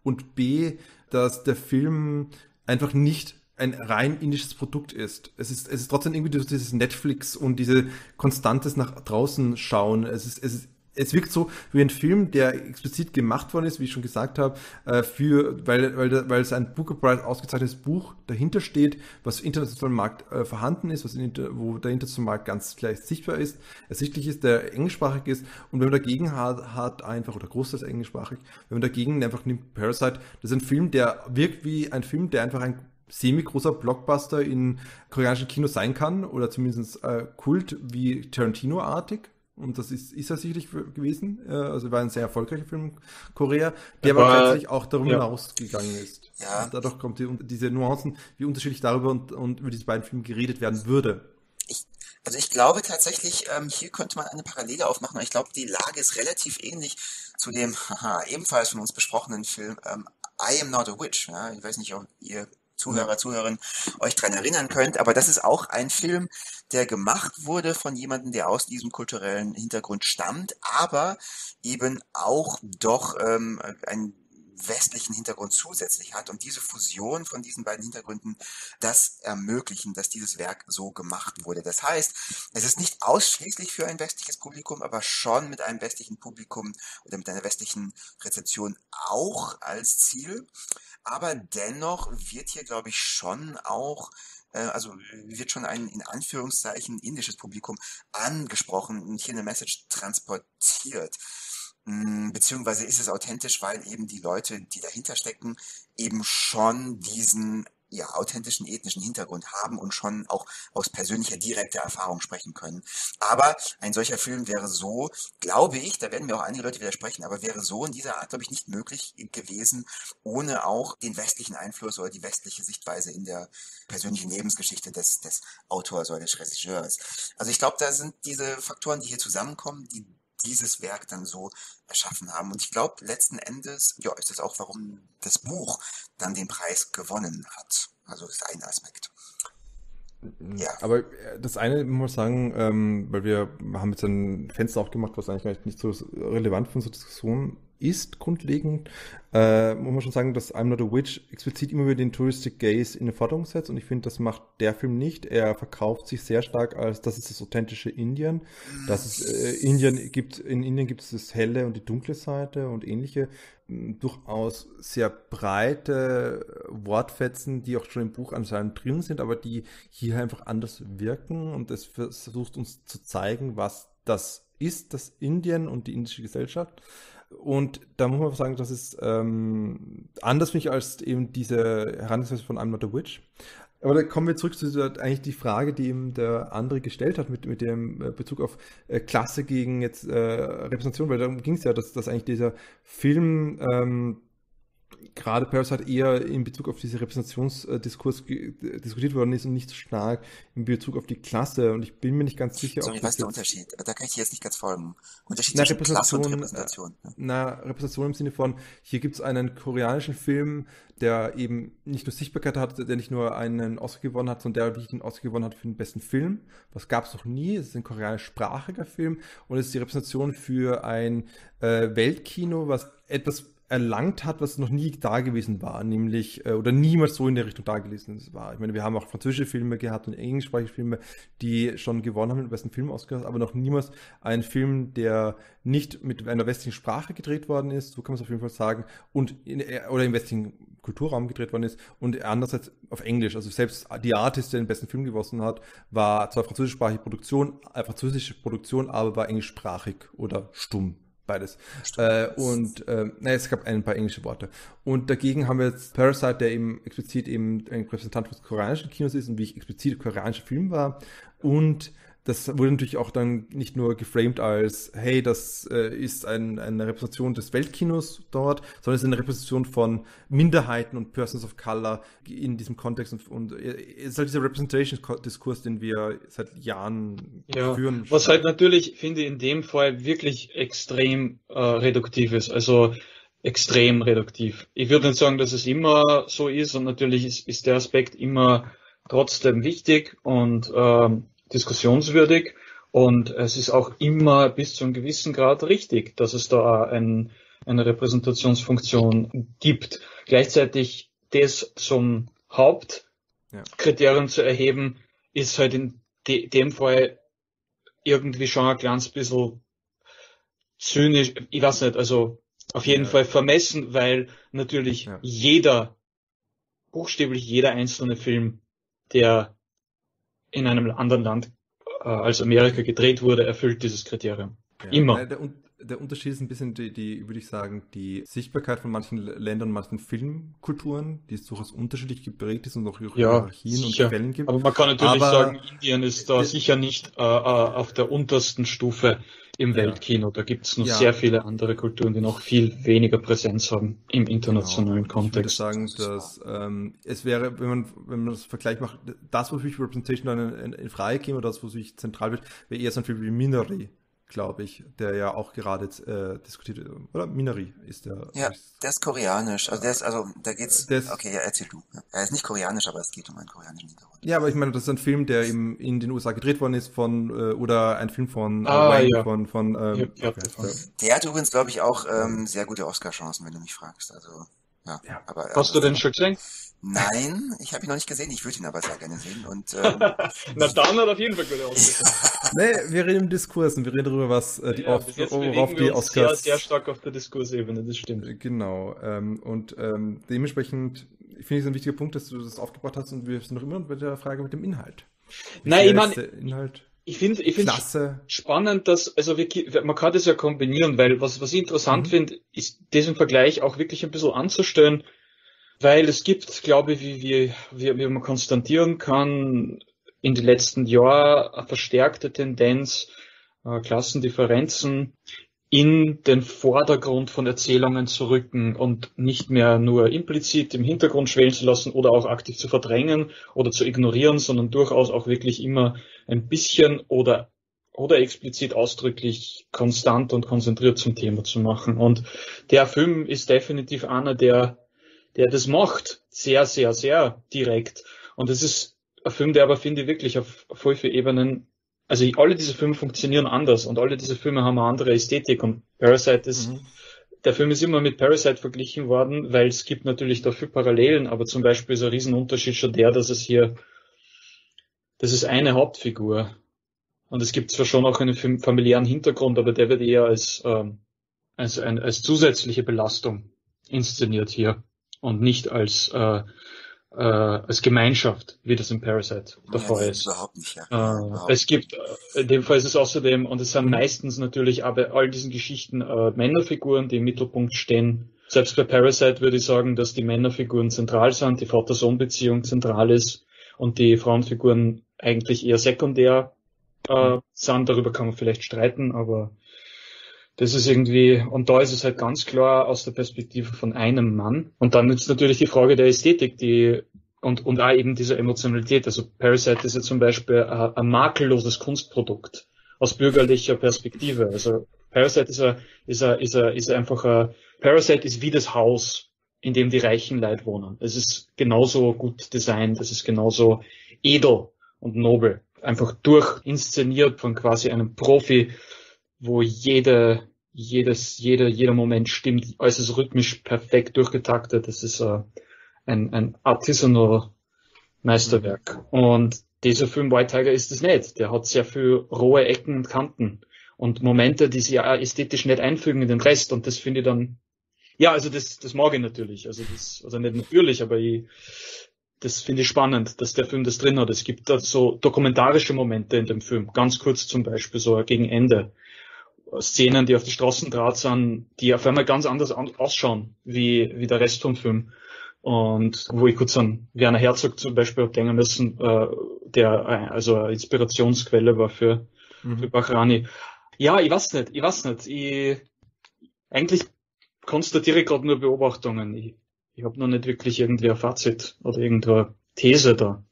und b, dass der Film einfach nicht ein rein indisches Produkt ist. Es ist, es ist trotzdem irgendwie dieses Netflix und diese konstantes nach draußen schauen. Es ist, es ist es wirkt so wie ein Film, der explizit gemacht worden ist, wie ich schon gesagt habe, äh, für, weil, weil, weil es ein Booker Prize ausgezeichnetes Buch dahinter steht, was im internationalen Markt äh, vorhanden ist, was in, wo der internationale Markt ganz vielleicht sichtbar ist, ersichtlich ist, der englischsprachig ist. Und wenn man dagegen hat, hat einfach, oder großteils englischsprachig, wenn man dagegen einfach nimmt Parasite, das ist ein Film, der wirkt wie ein Film, der einfach ein semi-großer Blockbuster in koreanischen Kinos sein kann, oder zumindest äh, Kult wie Tarantino-artig und das ist, ist er sicherlich gewesen. Äh, also war ein sehr erfolgreicher Film in Korea, der aber tatsächlich auch darüber ja. hinausgegangen ist. Ja. Und dadurch kommt die, diese Nuancen, wie unterschiedlich darüber und, und über diese beiden Filme geredet werden würde. Ich, also ich glaube tatsächlich, ähm, hier könnte man eine Parallele aufmachen. Ich glaube, die Lage ist relativ ähnlich zu dem (laughs) haha, ebenfalls von uns besprochenen Film ähm, I Am Not a Witch. Ja? Ich weiß nicht, ob ihr Zuhörer, Zuhörerinnen euch dran erinnern könnt. Aber das ist auch ein Film, der gemacht wurde von jemandem, der aus diesem kulturellen Hintergrund stammt, aber eben auch doch ähm, ein westlichen Hintergrund zusätzlich hat und diese Fusion von diesen beiden Hintergründen das ermöglichen, dass dieses Werk so gemacht wurde. Das heißt, es ist nicht ausschließlich für ein westliches Publikum, aber schon mit einem westlichen Publikum oder mit einer westlichen Rezeption auch als Ziel. Aber dennoch wird hier, glaube ich, schon auch äh, also wird schon ein in Anführungszeichen indisches Publikum angesprochen und hier eine Message transportiert. Hm, beziehungsweise ist es authentisch, weil eben die Leute, die dahinter stecken, eben schon diesen ja, authentischen ethnischen Hintergrund haben und schon auch aus persönlicher direkter Erfahrung sprechen können. Aber ein solcher Film wäre so, glaube ich, da werden mir auch einige Leute widersprechen, aber wäre so in dieser Art, glaube ich, nicht möglich gewesen, ohne auch den westlichen Einfluss oder die westliche Sichtweise in der persönlichen Lebensgeschichte des, des Autors oder des Regisseurs. Also ich glaube, da sind diese Faktoren, die hier zusammenkommen, die dieses Werk dann so erschaffen haben. Und ich glaube, letzten Endes, ja, ist das auch, warum das Buch dann den Preis gewonnen hat. Also das ist ein Aspekt. Ja. Aber äh, das eine muss ich sagen, ähm, weil wir haben jetzt ein Fenster aufgemacht, was eigentlich nicht so relevant für unsere Diskussion ist grundlegend, äh, muss man schon sagen, dass I'm Not a Witch explizit immer wieder den Touristic Gaze in den Vordergrund setzt und ich finde, das macht der Film nicht. Er verkauft sich sehr stark als, das ist das authentische Indien. Dass es äh, Indien gibt, in Indien gibt es das helle und die dunkle Seite und ähnliche durchaus sehr breite Wortfetzen, die auch schon im Buch anscheinend drin sind, aber die hier einfach anders wirken und es versucht uns zu zeigen, was das ist, das Indien und die indische Gesellschaft. Und da muss man sagen, das ist ähm, anders für mich als eben diese Herangehensweise von I'm Not a Witch. Aber da kommen wir zurück zu dieser, eigentlich die Frage, die ihm der andere gestellt hat mit, mit dem äh, Bezug auf äh, Klasse gegen jetzt äh, Repräsentation, weil darum ging es ja, dass, dass eigentlich dieser Film ähm, gerade Parasite eher in Bezug auf diese Repräsentationsdiskurs diskutiert worden ist und nicht so stark in Bezug auf die Klasse. Und ich bin mir nicht ganz sicher, Sorry, ob. was ist der Unterschied? Da kann ich jetzt nicht ganz folgen. Unterschied na, zwischen Klasse und Repräsentation. Äh, na, Repräsentation im Sinne von, hier gibt es einen koreanischen Film, der eben nicht nur Sichtbarkeit hat, der nicht nur einen Oscar gewonnen hat, sondern der wirklich den Oscar gewonnen hat für den besten Film. Was gab es noch nie. Es ist ein koreanischsprachiger Film und es ist die Repräsentation für ein äh, Weltkino, was etwas erlangt hat, was noch nie da gewesen war, nämlich, äh, oder niemals so in der Richtung da gewesen war. Ich meine, wir haben auch französische Filme gehabt und englischsprachige Filme, die schon gewonnen haben mit besten Film ausgehört, aber noch niemals ein Film, der nicht mit einer westlichen Sprache gedreht worden ist, so kann man es auf jeden Fall sagen, und in, äh, oder im westlichen Kulturraum gedreht worden ist und andererseits auf Englisch. Also selbst die Artist, der den besten Film gewonnen hat, war zwar französischsprachige Produktion, äh, französische Produktion, aber war englischsprachig oder stumm Beides. Äh, und äh, naja, es gab ein paar englische Worte. Und dagegen haben wir jetzt Parasite, der eben explizit eben ein Repräsentant des koreanischen Kinos ist und wie ich explizit koreanischer Film war. Und das wurde natürlich auch dann nicht nur geframed als, hey, das äh, ist ein, eine Repräsentation des Weltkinos dort, sondern es ist eine Repräsentation von Minderheiten und Persons of Color in diesem Kontext und, und äh, es ist halt dieser Representation-Diskurs, den wir seit Jahren Ja, führen. was halt natürlich, finde ich, in dem Fall wirklich extrem äh, reduktiv ist. Also extrem reduktiv. Ich würde nicht sagen, dass es immer so ist und natürlich ist, ist der Aspekt immer trotzdem wichtig und ähm, diskussionswürdig und es ist auch immer bis zu einem gewissen Grad richtig, dass es da ein, eine Repräsentationsfunktion gibt. Gleichzeitig das zum Hauptkriterium zu erheben, ist halt in de dem Fall irgendwie schon ein kleines bisschen zynisch, ich weiß nicht, also auf jeden Ja. Fall vermessen, weil natürlich Ja. jeder, buchstäblich jeder einzelne Film, der in einem anderen Land äh, als Amerika gedreht wurde, erfüllt dieses Kriterium. Ja. Immer. Äh, Der, Un- der Unterschied ist ein bisschen die, die, würde ich sagen, die Sichtbarkeit von manchen Ländern, manchen Filmkulturen, die es durchaus unterschiedlich geprägt ist und auch Hierarchien sicher. und Quellen gibt. Aber man kann natürlich Aber- sagen, Indien ist da Äh, sicher nicht äh, äh, auf der untersten Stufe im Ja. Weltkino. Da gibt es noch Ja. sehr viele andere Kulturen, die noch viel weniger Präsenz haben im internationalen Genau. Ich würde Kontext. sagen, dass ähm, es wäre, wenn man, wenn man das Vergleich macht, das, wo sich Representation dann in, in Frage käme, oder das, wo sich zentral wird, wäre eher so ein Film wie Minari, glaube ich, der ja auch gerade jetzt, äh, diskutiert wird. Oder Minari ist der. Ja, ist, der ist koreanisch. Also der ist, also da geht's. Der ist- okay, ja, erzähl du. Er ist nicht koreanisch, aber es geht um einen koreanischen Hintergrund. ja, aber ich meine, das ist ein Film, der im, in den USA gedreht worden ist von, äh, oder ein Film von, äh, Ah, Wayne, ja. von, von, ähm, Ja, heißt der? Hat übrigens, glaube ich, auch ähm, sehr gute Oscar-Chancen, wenn du mich fragst. Also ja, Ja. aber äh, Hast du den schon gesehen? Nein, ich habe ihn noch nicht gesehen. Ich würde ihn aber sehr gerne sehen. Und (laughs) ähm, Na dann hat auf jeden Fall gute Oscars. Nee, wir reden im Diskurs und wir reden darüber, was äh, die, Ja, auf, jetzt worauf die wir uns sehr, Oscars. sehr stark auf der Diskursebene, das stimmt. Äh, Genau. Ähm, und ähm, dementsprechend finde ich es ein wichtiger Punkt, dass du das aufgebracht hast und wir sind noch immer bei der Frage mit dem Inhalt. Wie Nein, ich mein- ist der Inhalt Ich finde, ich finde spannend, dass, also wir, man kann das ja kombinieren, weil was, was ich interessant Mhm. finde, ist diesen Vergleich auch wirklich ein bisschen anzustellen, weil es gibt, glaube ich, wie, wie, wie, wie man konstatieren kann, in den letzten Jahren eine verstärkte Tendenz, äh, Klassendifferenzen in den Vordergrund von Erzählungen zu rücken und nicht mehr nur implizit im Hintergrund schwelen zu lassen oder auch aktiv zu verdrängen oder zu ignorieren, sondern durchaus auch wirklich immer ein bisschen oder oder explizit ausdrücklich konstant und konzentriert zum Thema zu machen. Und der Film ist definitiv einer, der, der das macht. Sehr, sehr, sehr direkt. Und es ist ein Film, der aber, finde ich, wirklich auf, voll viele Ebenen, also alle diese Filme funktionieren anders und alle diese Filme haben eine andere Ästhetik und Parasite ist, Mhm. der Film ist immer mit Parasite verglichen worden, weil es gibt natürlich dafür Parallelen, aber zum Beispiel ist ein Riesenunterschied schon der, dass es hier, das ist eine Hauptfigur. Und es gibt zwar schon auch einen fam- familiären Hintergrund, aber der wird eher als, ähm, als, ein, als zusätzliche Belastung inszeniert hier und nicht als, äh, äh, als Gemeinschaft, wie das in Parasite der ja, Fall ist. überhaupt nicht, ja. Äh, Überhaupt es gibt, äh, in dem Fall ist es außerdem, und es sind meistens natürlich auch bei all diesen Geschichten äh, Männerfiguren, die im Mittelpunkt stehen. Selbst bei Parasite würde ich sagen, dass die Männerfiguren zentral sind, die Vater-Sohn-Beziehung zentral ist und die Frauenfiguren eigentlich eher sekundär äh, sind. Darüber kann man vielleicht streiten, aber das ist irgendwie, und da ist es halt ganz klar aus der Perspektive von einem Mann. Und dann ist natürlich die Frage der Ästhetik, die und, und auch eben dieser Emotionalität. Also Parasite ist ja zum Beispiel ein, makelloses Kunstprodukt aus bürgerlicher Perspektive. Also Parasite ist, ein, ist, ein, ist, ein, ist einfach ein, Parasite ist wie das Haus, in dem die reichen Leute wohnen. Es ist genauso gut designt, es ist genauso edel und nobel. Einfach durchinszeniert von quasi einem Profi, wo jede, jedes, jeder, jeder Moment stimmt, äußerst rhythmisch perfekt durchgetaktet. Das ist äh, ein, ein artisanal Meisterwerk. Und dieser Film White Tiger ist es nicht. Der hat sehr viel rohe Ecken und Kanten und Momente, die auch ästhetisch nicht einfügen in den Rest. Und das finde ich dann, ja, also das, das mag ich natürlich. Also das, also nicht natürlich, aber ich, das finde ich spannend, dass der Film das drin hat. Es gibt da so dokumentarische Momente in dem Film. Ganz kurz zum Beispiel, so gegen Ende. Szenen, die auf der Straßendraht sind, die auf einmal ganz anders an, ausschauen, wie, wie der Rest vom Film. Und wo ich kurz an Werner Herzog zum Beispiel denken müssen, äh, der äh, also eine Inspirationsquelle war für, mhm. für Bachrani. Ja, ich weiß nicht, ich weiß nicht. Ich, eigentlich konstatiere ich gerade nur Beobachtungen. Ich, ich habe noch nicht wirklich irgendwie ein Fazit oder irgendeine These da.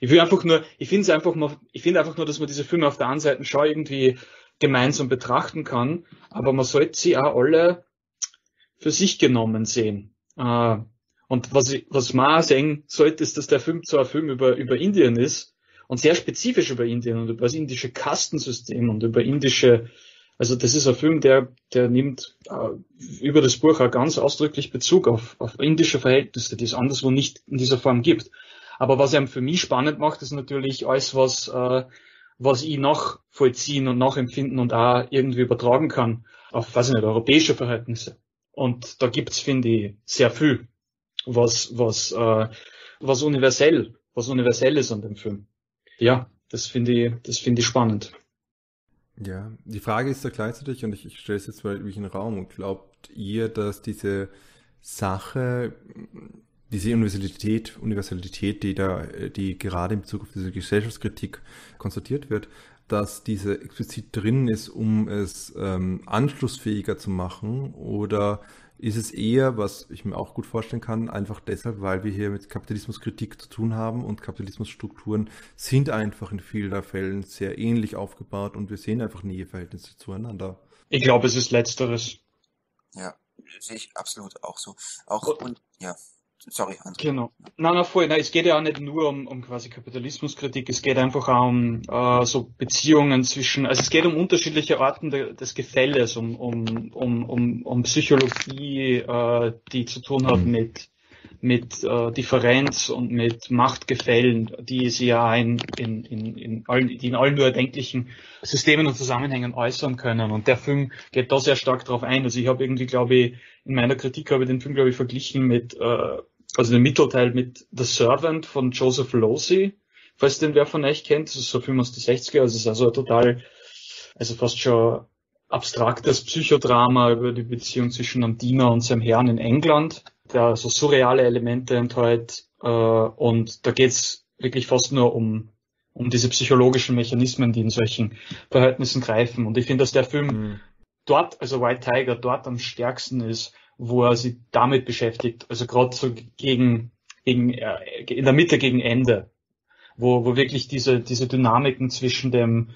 Ich will einfach nur, ich finde es einfach mal, ich finde einfach nur, dass man diese Filme auf der einen Seite schon irgendwie gemeinsam betrachten kann, aber man sollte sie auch alle für sich genommen sehen. Äh, und was, ich, was man auch sehen sollte, ist, dass der Film zwar ein Film über, über Indien ist und sehr spezifisch über Indien und über das indische Kastensystem und über indische, also das ist ein Film, der, der nimmt äh, über das Buch auch ganz ausdrücklich Bezug auf, auf indische Verhältnisse, die es anderswo nicht in dieser Form gibt. Aber was einem für mich spannend macht, ist natürlich alles, was, äh, was ich nachvollziehen und nachempfinden und auch irgendwie übertragen kann auf, weiß ich nicht, europäische Verhältnisse. Und da gibt's, finde ich, sehr viel, was, was, äh, was universell, was universell ist an dem Film. Ja, das finde ich, das finde ich spannend. Ja, die Frage ist da gleichzeitig, und ich, ich stelle es jetzt mal wirklich in den Raum, und glaubt ihr, dass diese Sache diese Universalität, Universalität, die da, die gerade in Bezug auf diese Gesellschaftskritik konstatiert wird, dass diese explizit drin ist, um es ähm, anschlussfähiger zu machen? Oder ist es eher, was ich mir auch gut vorstellen kann, einfach deshalb, weil wir hier mit Kapitalismuskritik zu tun haben und Kapitalismusstrukturen sind einfach in vielen Fällen sehr ähnlich aufgebaut und wir sehen einfach Näheverhältnisse zueinander? Ich glaube, es ist letzteres. Ja, sehe ich absolut auch so. Auch und ja. Sorry, Hans. Genau. Nein, nein, voll. Nein, es geht ja auch nicht nur um, um quasi Kapitalismuskritik, es geht einfach auch um äh, so Beziehungen zwischen, also es geht um unterschiedliche Arten de, des Gefälles, um, um, um, um, um Psychologie, äh, die zu tun hat mhm. mit, mit äh, Differenz und mit Machtgefällen, die sie ja in, in, in, in allen, die in allen nur erdenklichen Systemen und Zusammenhängen äußern können. Und der Film geht da sehr stark darauf ein. Also ich habe irgendwie, glaube ich, in meiner Kritik habe ich den Film, glaube ich, verglichen mit äh, also den Mittelteil mit The Servant von Joseph Losey, falls den wer von euch kennt. Das ist so ein Film aus den 60er, also es ist also total, also fast schon abstraktes Psychodrama über die Beziehung zwischen einem Diener und seinem Herrn in England, der so surreale Elemente enthält. Äh, und da geht's wirklich fast nur um, um diese psychologischen Mechanismen, die in solchen Verhältnissen greifen. Und ich finde, dass der Film mhm. dort, also White Tiger, dort am stärksten ist, wo er sich damit beschäftigt, also gerade so gegen, gegen äh, in der Mitte gegen Ende, wo, wo wirklich diese, diese Dynamiken zwischen dem,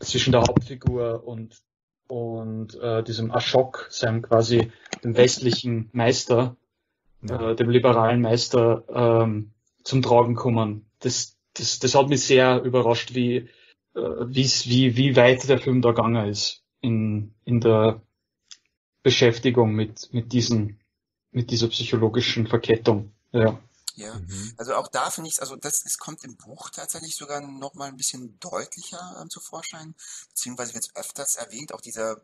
zwischen der Hauptfigur und, und äh, diesem Ashok, seinem quasi dem westlichen Meister, ja. äh, dem liberalen Meister, ähm, zum Tragen kommen. Das, das, das hat mich sehr überrascht, wie, äh, wie, wie weit der Film da gegangen ist in, in der Beschäftigung mit, mit diesen, mit dieser psychologischen Verkettung. Ja. Ja, mhm. also auch da finde ich, also das es kommt im Buch tatsächlich sogar noch mal ein bisschen deutlicher ähm, zu Vorschein, beziehungsweise wird es öfters erwähnt, auch dieser,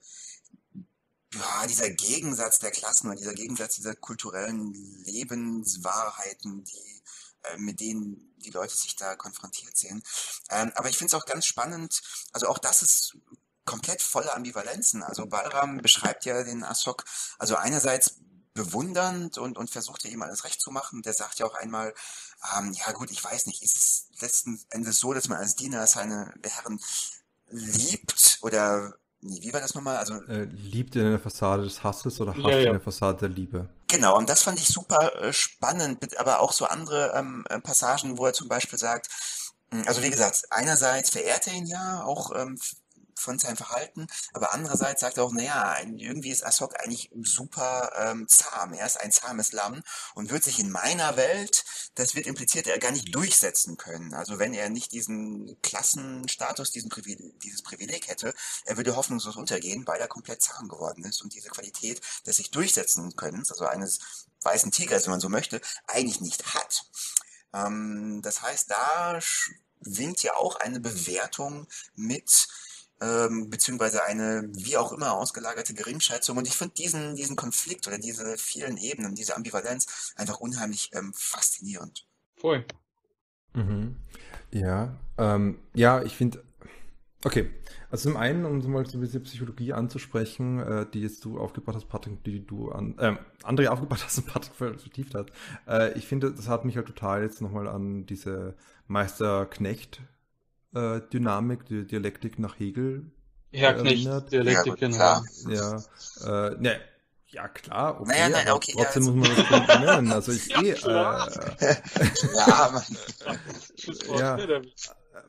ja, dieser Gegensatz der Klassen oder dieser Gegensatz dieser kulturellen Lebenswahrheiten, die, äh, mit denen die Leute sich da konfrontiert sehen. Ähm, aber ich finde es auch ganz spannend, also auch das ist komplett voller Ambivalenzen. Also Balram beschreibt ja den Asok, also einerseits bewundernd und, und versucht ja ihm alles recht zu machen. Der sagt ja auch einmal, ähm, ja gut, ich weiß nicht, ist es letzten Endes so, dass man als Diener seine Herren liebt oder wie war das nochmal? Also äh, liebt in der Fassade des Hasses oder hasst ja, ja. in der Fassade der Liebe. Genau, und das fand ich super äh, spannend, aber auch so andere ähm, äh, Passagen, wo er zum Beispiel sagt, hm, also wie gesagt, einerseits verehrt er ihn ja auch ähm, von seinem Verhalten, aber andererseits sagt er auch, naja, irgendwie ist Asok eigentlich super ähm, zahm. Er ist ein zahmes Lamm und wird sich in meiner Welt, das wird impliziert, er gar nicht durchsetzen können. Also wenn er nicht diesen Klassenstatus, diesen Privileg, dieses Privileg hätte, er würde hoffnungslos untergehen, weil er komplett zahm geworden ist und diese Qualität des sich durchsetzen können, also eines weißen Tigers, wenn man so möchte, eigentlich nicht hat. Ähm, das heißt, da winkt ja auch eine Bewertung mit, ähm, beziehungsweise eine wie auch immer ausgelagerte Geringschätzung. Und ich finde diesen, diesen Konflikt oder diese vielen Ebenen, diese Ambivalenz einfach unheimlich ähm, faszinierend. Voll. Mhm. Ja, ähm, ja, ich finde, Okay, also zum einen, um so mal so ein bisschen Psychologie anzusprechen, äh, die jetzt du aufgebaut hast, Patrick, die du an, äh, André aufgebaut hast und Patrick vertieft hat. Äh, ich finde, das hat mich halt total jetzt nochmal an diese Meister-Knecht-Dynamik, äh, die Dialektik nach Hegel Herr Knecht, Dialektik, ja, genau. Ja, äh, ne, ja klar, okay, naja, nein, aber okay, trotzdem ja, muss man das kontrollieren. Also ich (laughs) Ja, eh, klar. äh, ja, (laughs) Ja.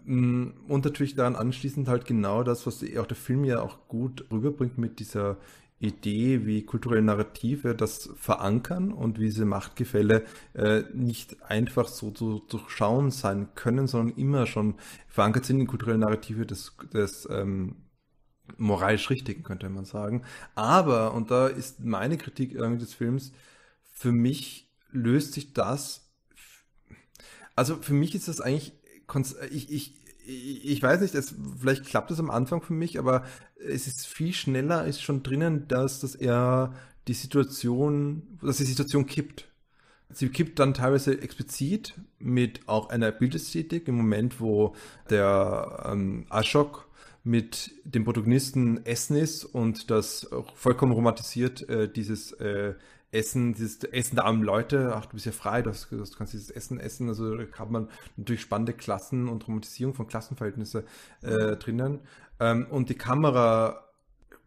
Mm, Und natürlich daran anschließend halt genau das, was auch der Film ja auch gut rüberbringt mit dieser Idee, wie kulturelle Narrative das verankern und wie diese Machtgefälle äh, nicht einfach so zu durchschauen sein können, sondern immer schon verankert sind in kulturelle Narrative des, des ähm, moralisch Richtigen, könnte man sagen. Aber, und da ist meine Kritik irgendwie des Films, für mich löst sich das also für mich ist das eigentlich, ich, ich, ich weiß nicht, es, vielleicht klappt es am Anfang für mich, aber es ist viel schneller, ist schon drinnen, dass das eher die Situation, dass die Situation kippt. Sie kippt dann teilweise explizit mit auch einer Bildästhetik im Moment, wo der ähm, Ashok mit dem Protagonisten Essen ist und das vollkommen romantisiert äh, dieses äh, Essen, dieses Essen der armen Leute, ach, du bist ja frei, du, hast, du kannst dieses Essen essen, also da hat man natürlich spannende Klassen und Romantisierung von Klassenverhältnissen äh, drinnen. Ähm, und die Kamera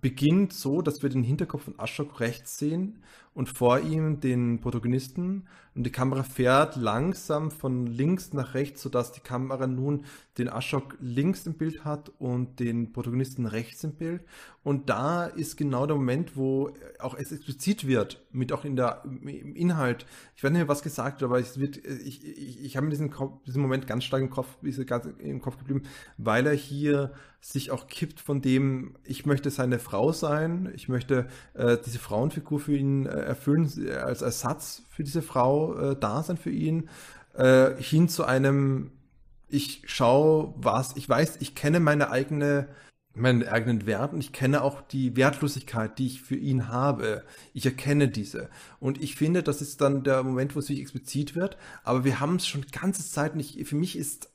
beginnt so, dass wir den Hinterkopf von Ashok rechts sehen und vor ihm den Protagonisten und die Kamera fährt langsam von links nach rechts, sodass die Kamera nun den Ashok links im Bild hat und den Protagonisten rechts im Bild. Und da ist genau der Moment, wo auch es explizit wird, mit auch in der, im Inhalt. Ich weiß nicht mehr, was gesagt aber es wird, ich, ich, ich habe mir diesen, diesen Moment ganz stark im Kopf, ist ganz im Kopf geblieben, weil er hier sich auch kippt von dem, ich möchte seine Frau sein, ich möchte äh, diese Frauenfigur für ihn äh, erfüllen, äh, als Ersatz für diese Frau äh, da sein für ihn, äh, hin zu einem, ich schaue was, ich weiß, ich kenne meine eigene, meinen eigenen Wert und ich kenne auch die Wertlosigkeit, die ich für ihn habe. Ich erkenne diese. Und ich finde, das ist dann der Moment, wo es wirklich explizit wird. Aber wir haben es schon ganze Zeit nicht, für mich ist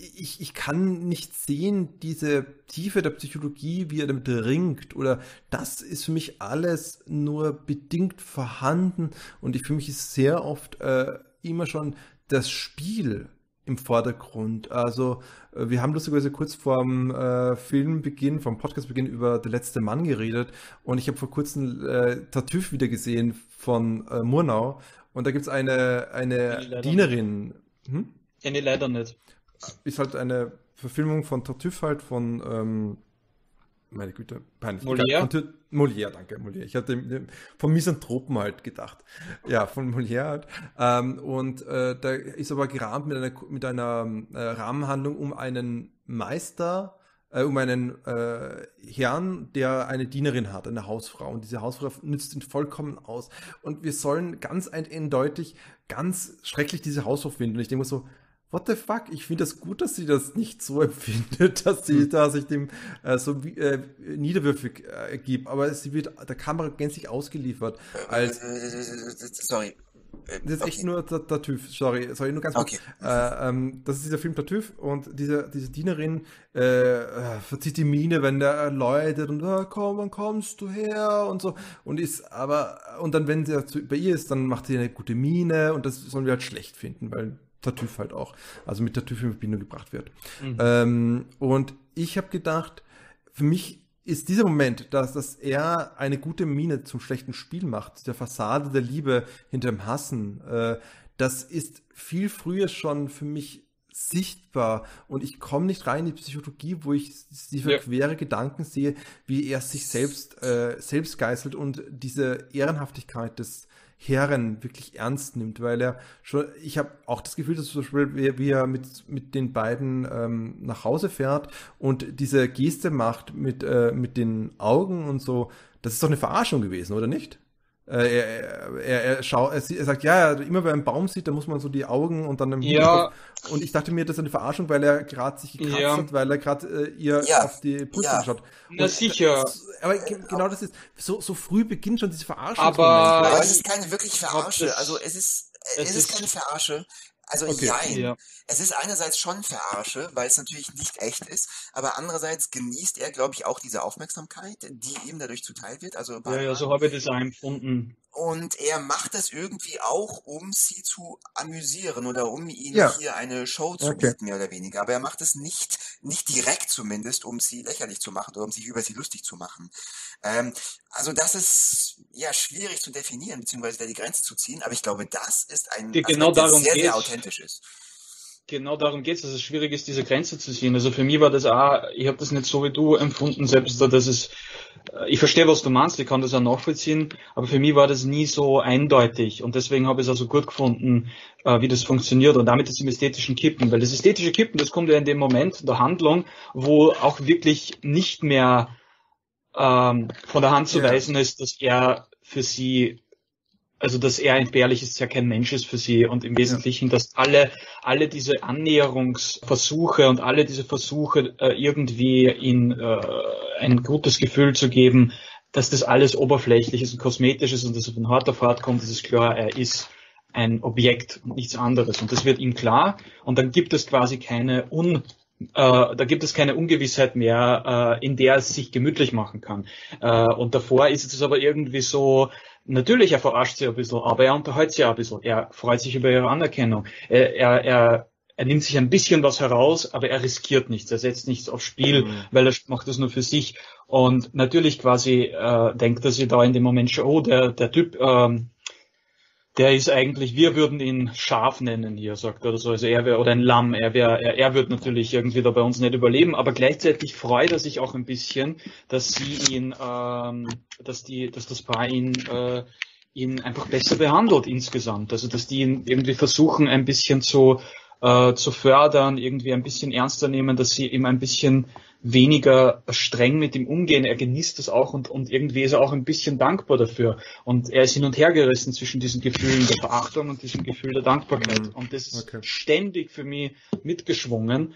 ich, ich kann nicht sehen, diese Tiefe der Psychologie, wie er damit ringt, oder das ist für mich alles nur bedingt vorhanden und ich, für mich ist sehr oft äh, immer schon das Spiel im Vordergrund. Also äh, wir haben lustigerweise kurz vorm äh, Filmbeginn, vom Podcastbeginn über Der letzte Mann geredet und ich habe vor kurzem äh, Tartüff wieder gesehen von äh, Murnau und da gibt es eine, eine Dienerin. Hm? Nee, leider nicht. Ist halt eine Verfilmung von Tartuffe halt von, ähm, meine Güte, peinlich. Molière? Von Molière, danke, Molière. Ich hatte vom Misanthropen halt gedacht. Ja, von Molière halt. Ähm, und äh, da ist aber gerahmt mit einer, mit einer äh, Rahmenhandlung um einen Meister, äh, um einen äh, Herrn, der eine Dienerin hat, eine Hausfrau. Und diese Hausfrau nützt ihn vollkommen aus. Und wir sollen ganz eindeutig, ganz schrecklich diese Hausfrau finden. Und ich denke so, What the fuck? Ich finde das gut, dass sie das nicht so (laughs) empfindet, dass sie da sich dem äh, so wie, äh, niederwürfig äh, gibt. Aber sie wird der Kamera gänzlich ausgeliefert. Als, äh, sorry. Äh, das ist echt okay. nur der sorry, sorry, nur ganz kurz. Okay. Äh, ähm, das ist dieser Film Tartüff und diese, diese Dienerin äh, äh, verzieht die Miene, wenn der läutet und ah, komm, wann kommst du her und so und ist aber und dann wenn sie bei ihr ist, dann macht sie eine gute Miene und das sollen wir halt schlecht finden, weil Tartüff halt auch, also mit Tartüff in Verbindung gebracht wird. Mhm. Ähm, und ich habe gedacht, für mich ist dieser Moment, dass, dass er eine gute Miene zum schlechten Spiel macht, der Fassade der Liebe hinter dem Hassen, äh, das ist viel früher schon für mich sichtbar und ich komme nicht rein in die Psychologie, wo ich diese Ja. quere Gedanken sehe, wie er sich selbst äh, selbst geißelt und diese Ehrenhaftigkeit des Herren wirklich ernst nimmt, weil er schon, ich habe auch das Gefühl, dass zum Beispiel, wie, wie er mit, mit den beiden ähm, nach Hause fährt und diese Geste macht mit, äh, mit den Augen und so, das ist doch eine Verarschung gewesen, oder nicht? Äh, er, er, er, schau, er, er sagt, ja, immer wenn er einen Baum sieht, da muss man so die Augen und dann im Ja. Und ich dachte mir, das ist eine Verarschung, weil er gerade sich gekratzt Ja. hat, weil er gerade äh, ihr Ja. auf die Brüste Ja. geschaut. Na Und, sicher. äh, Aber ge- genau das ist, so, so früh beginnt schon diese Verarschung. Aber- Aber es ist keine wirklich Verarsche. das- Also es ist, es es ist ist- keine Verarsche. Also Okay. jein. Ja. Es ist einerseits schon Verarsche, weil es natürlich nicht echt ist, aber andererseits genießt er, glaube ich, auch diese Aufmerksamkeit, die ihm dadurch zuteil wird. Also Ja, ja, so habe ich das auch empfunden. Und er macht das irgendwie auch, um sie zu amüsieren oder um ihnen Ja. hier eine Show zu Okay. bieten, mehr oder weniger. Aber er macht es nicht, nicht direkt zumindest, um sie lächerlich zu machen oder um sich über sie lustig zu machen. Ähm, also das ist ja schwierig zu definieren, beziehungsweise da die Grenze zu ziehen. Aber ich glaube, das ist ein Aspekt, genau der darum sehr, sehr authentisch ist. Genau darum geht's, dass es schwierig ist, diese Grenze zu ziehen. Also für mich war das auch, ich habe das nicht so wie du empfunden, selbst da, dass es, äh, ich verstehe, was du meinst, ich kann das auch nachvollziehen, aber für mich war das nie so eindeutig und deswegen habe ich es also gut gefunden, äh, wie das funktioniert und damit ist im ästhetischen Kippen, weil das ästhetische Kippen, das kommt ja in dem Moment der Handlung, wo auch wirklich nicht mehr ähm, von der Hand zu weisen ist, dass er für sie also dass er entbehrlich ist, ja kein Mensch ist für sie. Und im Wesentlichen, dass alle, alle diese Annäherungsversuche und alle diese Versuche äh, irgendwie in äh, ein gutes Gefühl zu geben, dass das alles oberflächlich ist und kosmetisch ist und dass er von hart auf hart kommt, das ist klar, er ist ein Objekt und nichts anderes. Und das wird ihm klar. Und dann gibt es quasi keine Un äh, da gibt es keine Ungewissheit mehr, äh, in der es sich gemütlich machen kann. Äh, und davor ist es aber irgendwie so, natürlich, er verarscht sie ein bisschen, aber er unterhält sie ein bisschen. Er freut sich über ihre Anerkennung. Er, er, er, er nimmt sich ein bisschen was heraus, aber er riskiert nichts. Er setzt nichts aufs Spiel, Mhm. weil er macht das nur für sich. Und natürlich quasi denkt er sich da in dem Moment schon, oh, der, der Typ, ähm, der ist eigentlich, wir würden ihn Schaf nennen hier, sagt er so. Also er wäre, oder ein Lamm, er wäre, er, er wird natürlich irgendwie da bei uns nicht überleben, aber gleichzeitig freut er sich auch ein bisschen, dass sie ihn, ähm, dass die, dass das Paar ihn, äh, ihn einfach besser behandelt insgesamt. Also dass die ihn irgendwie versuchen, ein bisschen zu, äh, zu fördern, irgendwie ein bisschen ernster nehmen, dass sie ihm ein bisschen weniger streng mit ihm umgehen. Er genießt das auch und, und irgendwie ist er auch ein bisschen dankbar dafür. Und er ist hin und her gerissen zwischen diesen Gefühlen der Verachtung und diesem Gefühl der Dankbarkeit. Mhm. Und das ist Okay. ständig für mich mitgeschwungen.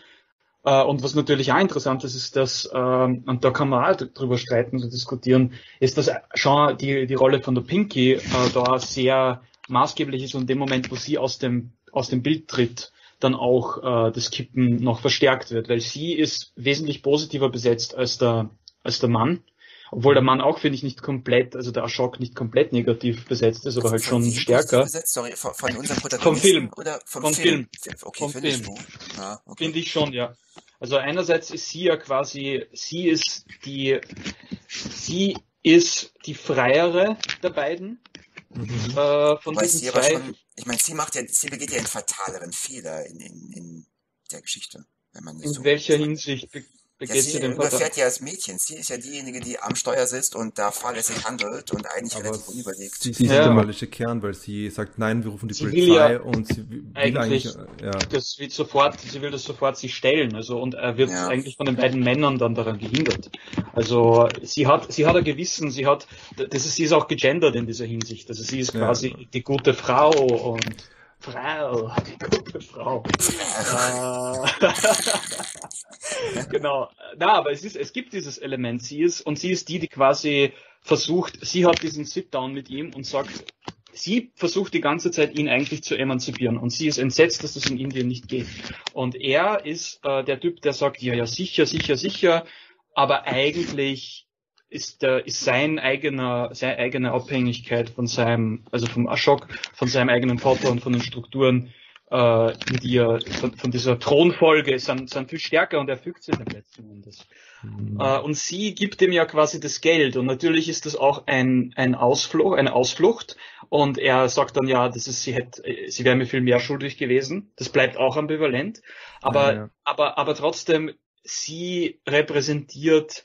Äh, Und was natürlich auch interessant ist, ist, dass, ähm, und da kann man auch drüber streiten und diskutieren, ist, dass schon die, die Rolle von der Pinky äh, da sehr maßgeblich ist und in dem Moment, wo sie aus dem, aus dem Bild tritt, dann auch äh, das Kippen noch verstärkt wird, weil sie ist wesentlich positiver besetzt als der, als der Mann. Obwohl der Mann auch, finde ich, nicht komplett, also der Ashok nicht komplett negativ besetzt ist, aber halt schon stärker. Besetzt? Sorry, von, von unserem Protagonisten Film. oder vom, Vom Film? Okay, Vom Film. Ja, okay. Finde ich schon, ja. Also einerseits ist sie ja quasi, sie ist die, sie ist die freiere der beiden, Mhm. äh, von Weil diesen zwei. schon, ich meine, sie macht ja, sie begeht ja einen fataleren Fehler in, in, in der Geschichte, wenn man In so welcher. Hinsicht be- Ja, sie überfährt ja das Mädchen. Sie ist ja diejenige, die am Steuer sitzt und da fahrlässig handelt und eigentlich Aber relativ unüberlegt. sie, sie ist Ja. der moralische Kern, weil sie sagt, nein, wir rufen die Sie will Polizei ja und sie will eigentlich, eigentlich- ja, Das wird sofort, sie will das sofort sich stellen, also und er wird Ja. eigentlich von den beiden Männern dann daran gehindert. Also sie hat, sie hat ein Gewissen, sie hat, das ist, sie ist auch gegendert in dieser Hinsicht. Also sie ist Ja. quasi die gute Frau und Frau, die gute Frau. (laughs) Äh, (laughs) genau. Na, aber es ist, es gibt dieses Element. Sie ist, und sie ist die, die quasi versucht, sie hat diesen Sit-Down mit ihm und sagt, sie versucht die ganze Zeit, ihn eigentlich zu emanzipieren. Und sie ist entsetzt, dass das in Indien nicht geht. Und er ist äh, der Typ, der sagt, ja, ja, sicher, sicher, sicher. Aber eigentlich ist, der, ist sein eigener, seine eigene Abhängigkeit von seinem, also vom Ashok, von seinem eigenen Vater und von den Strukturen, äh, die er, von, von dieser Thronfolge, sind, sind viel stärker und er fügt sich dem letzten Endes. Mhm. Äh, und sie gibt ihm ja quasi das Geld. Und natürlich ist das auch ein, ein Ausflucht, eine Ausflucht. Und er sagt dann ja, das ist, sie hätte, sie wäre mir viel mehr schuldig gewesen. Das bleibt auch ambivalent. Aber, Ja, ja. aber, aber trotzdem, sie repräsentiert,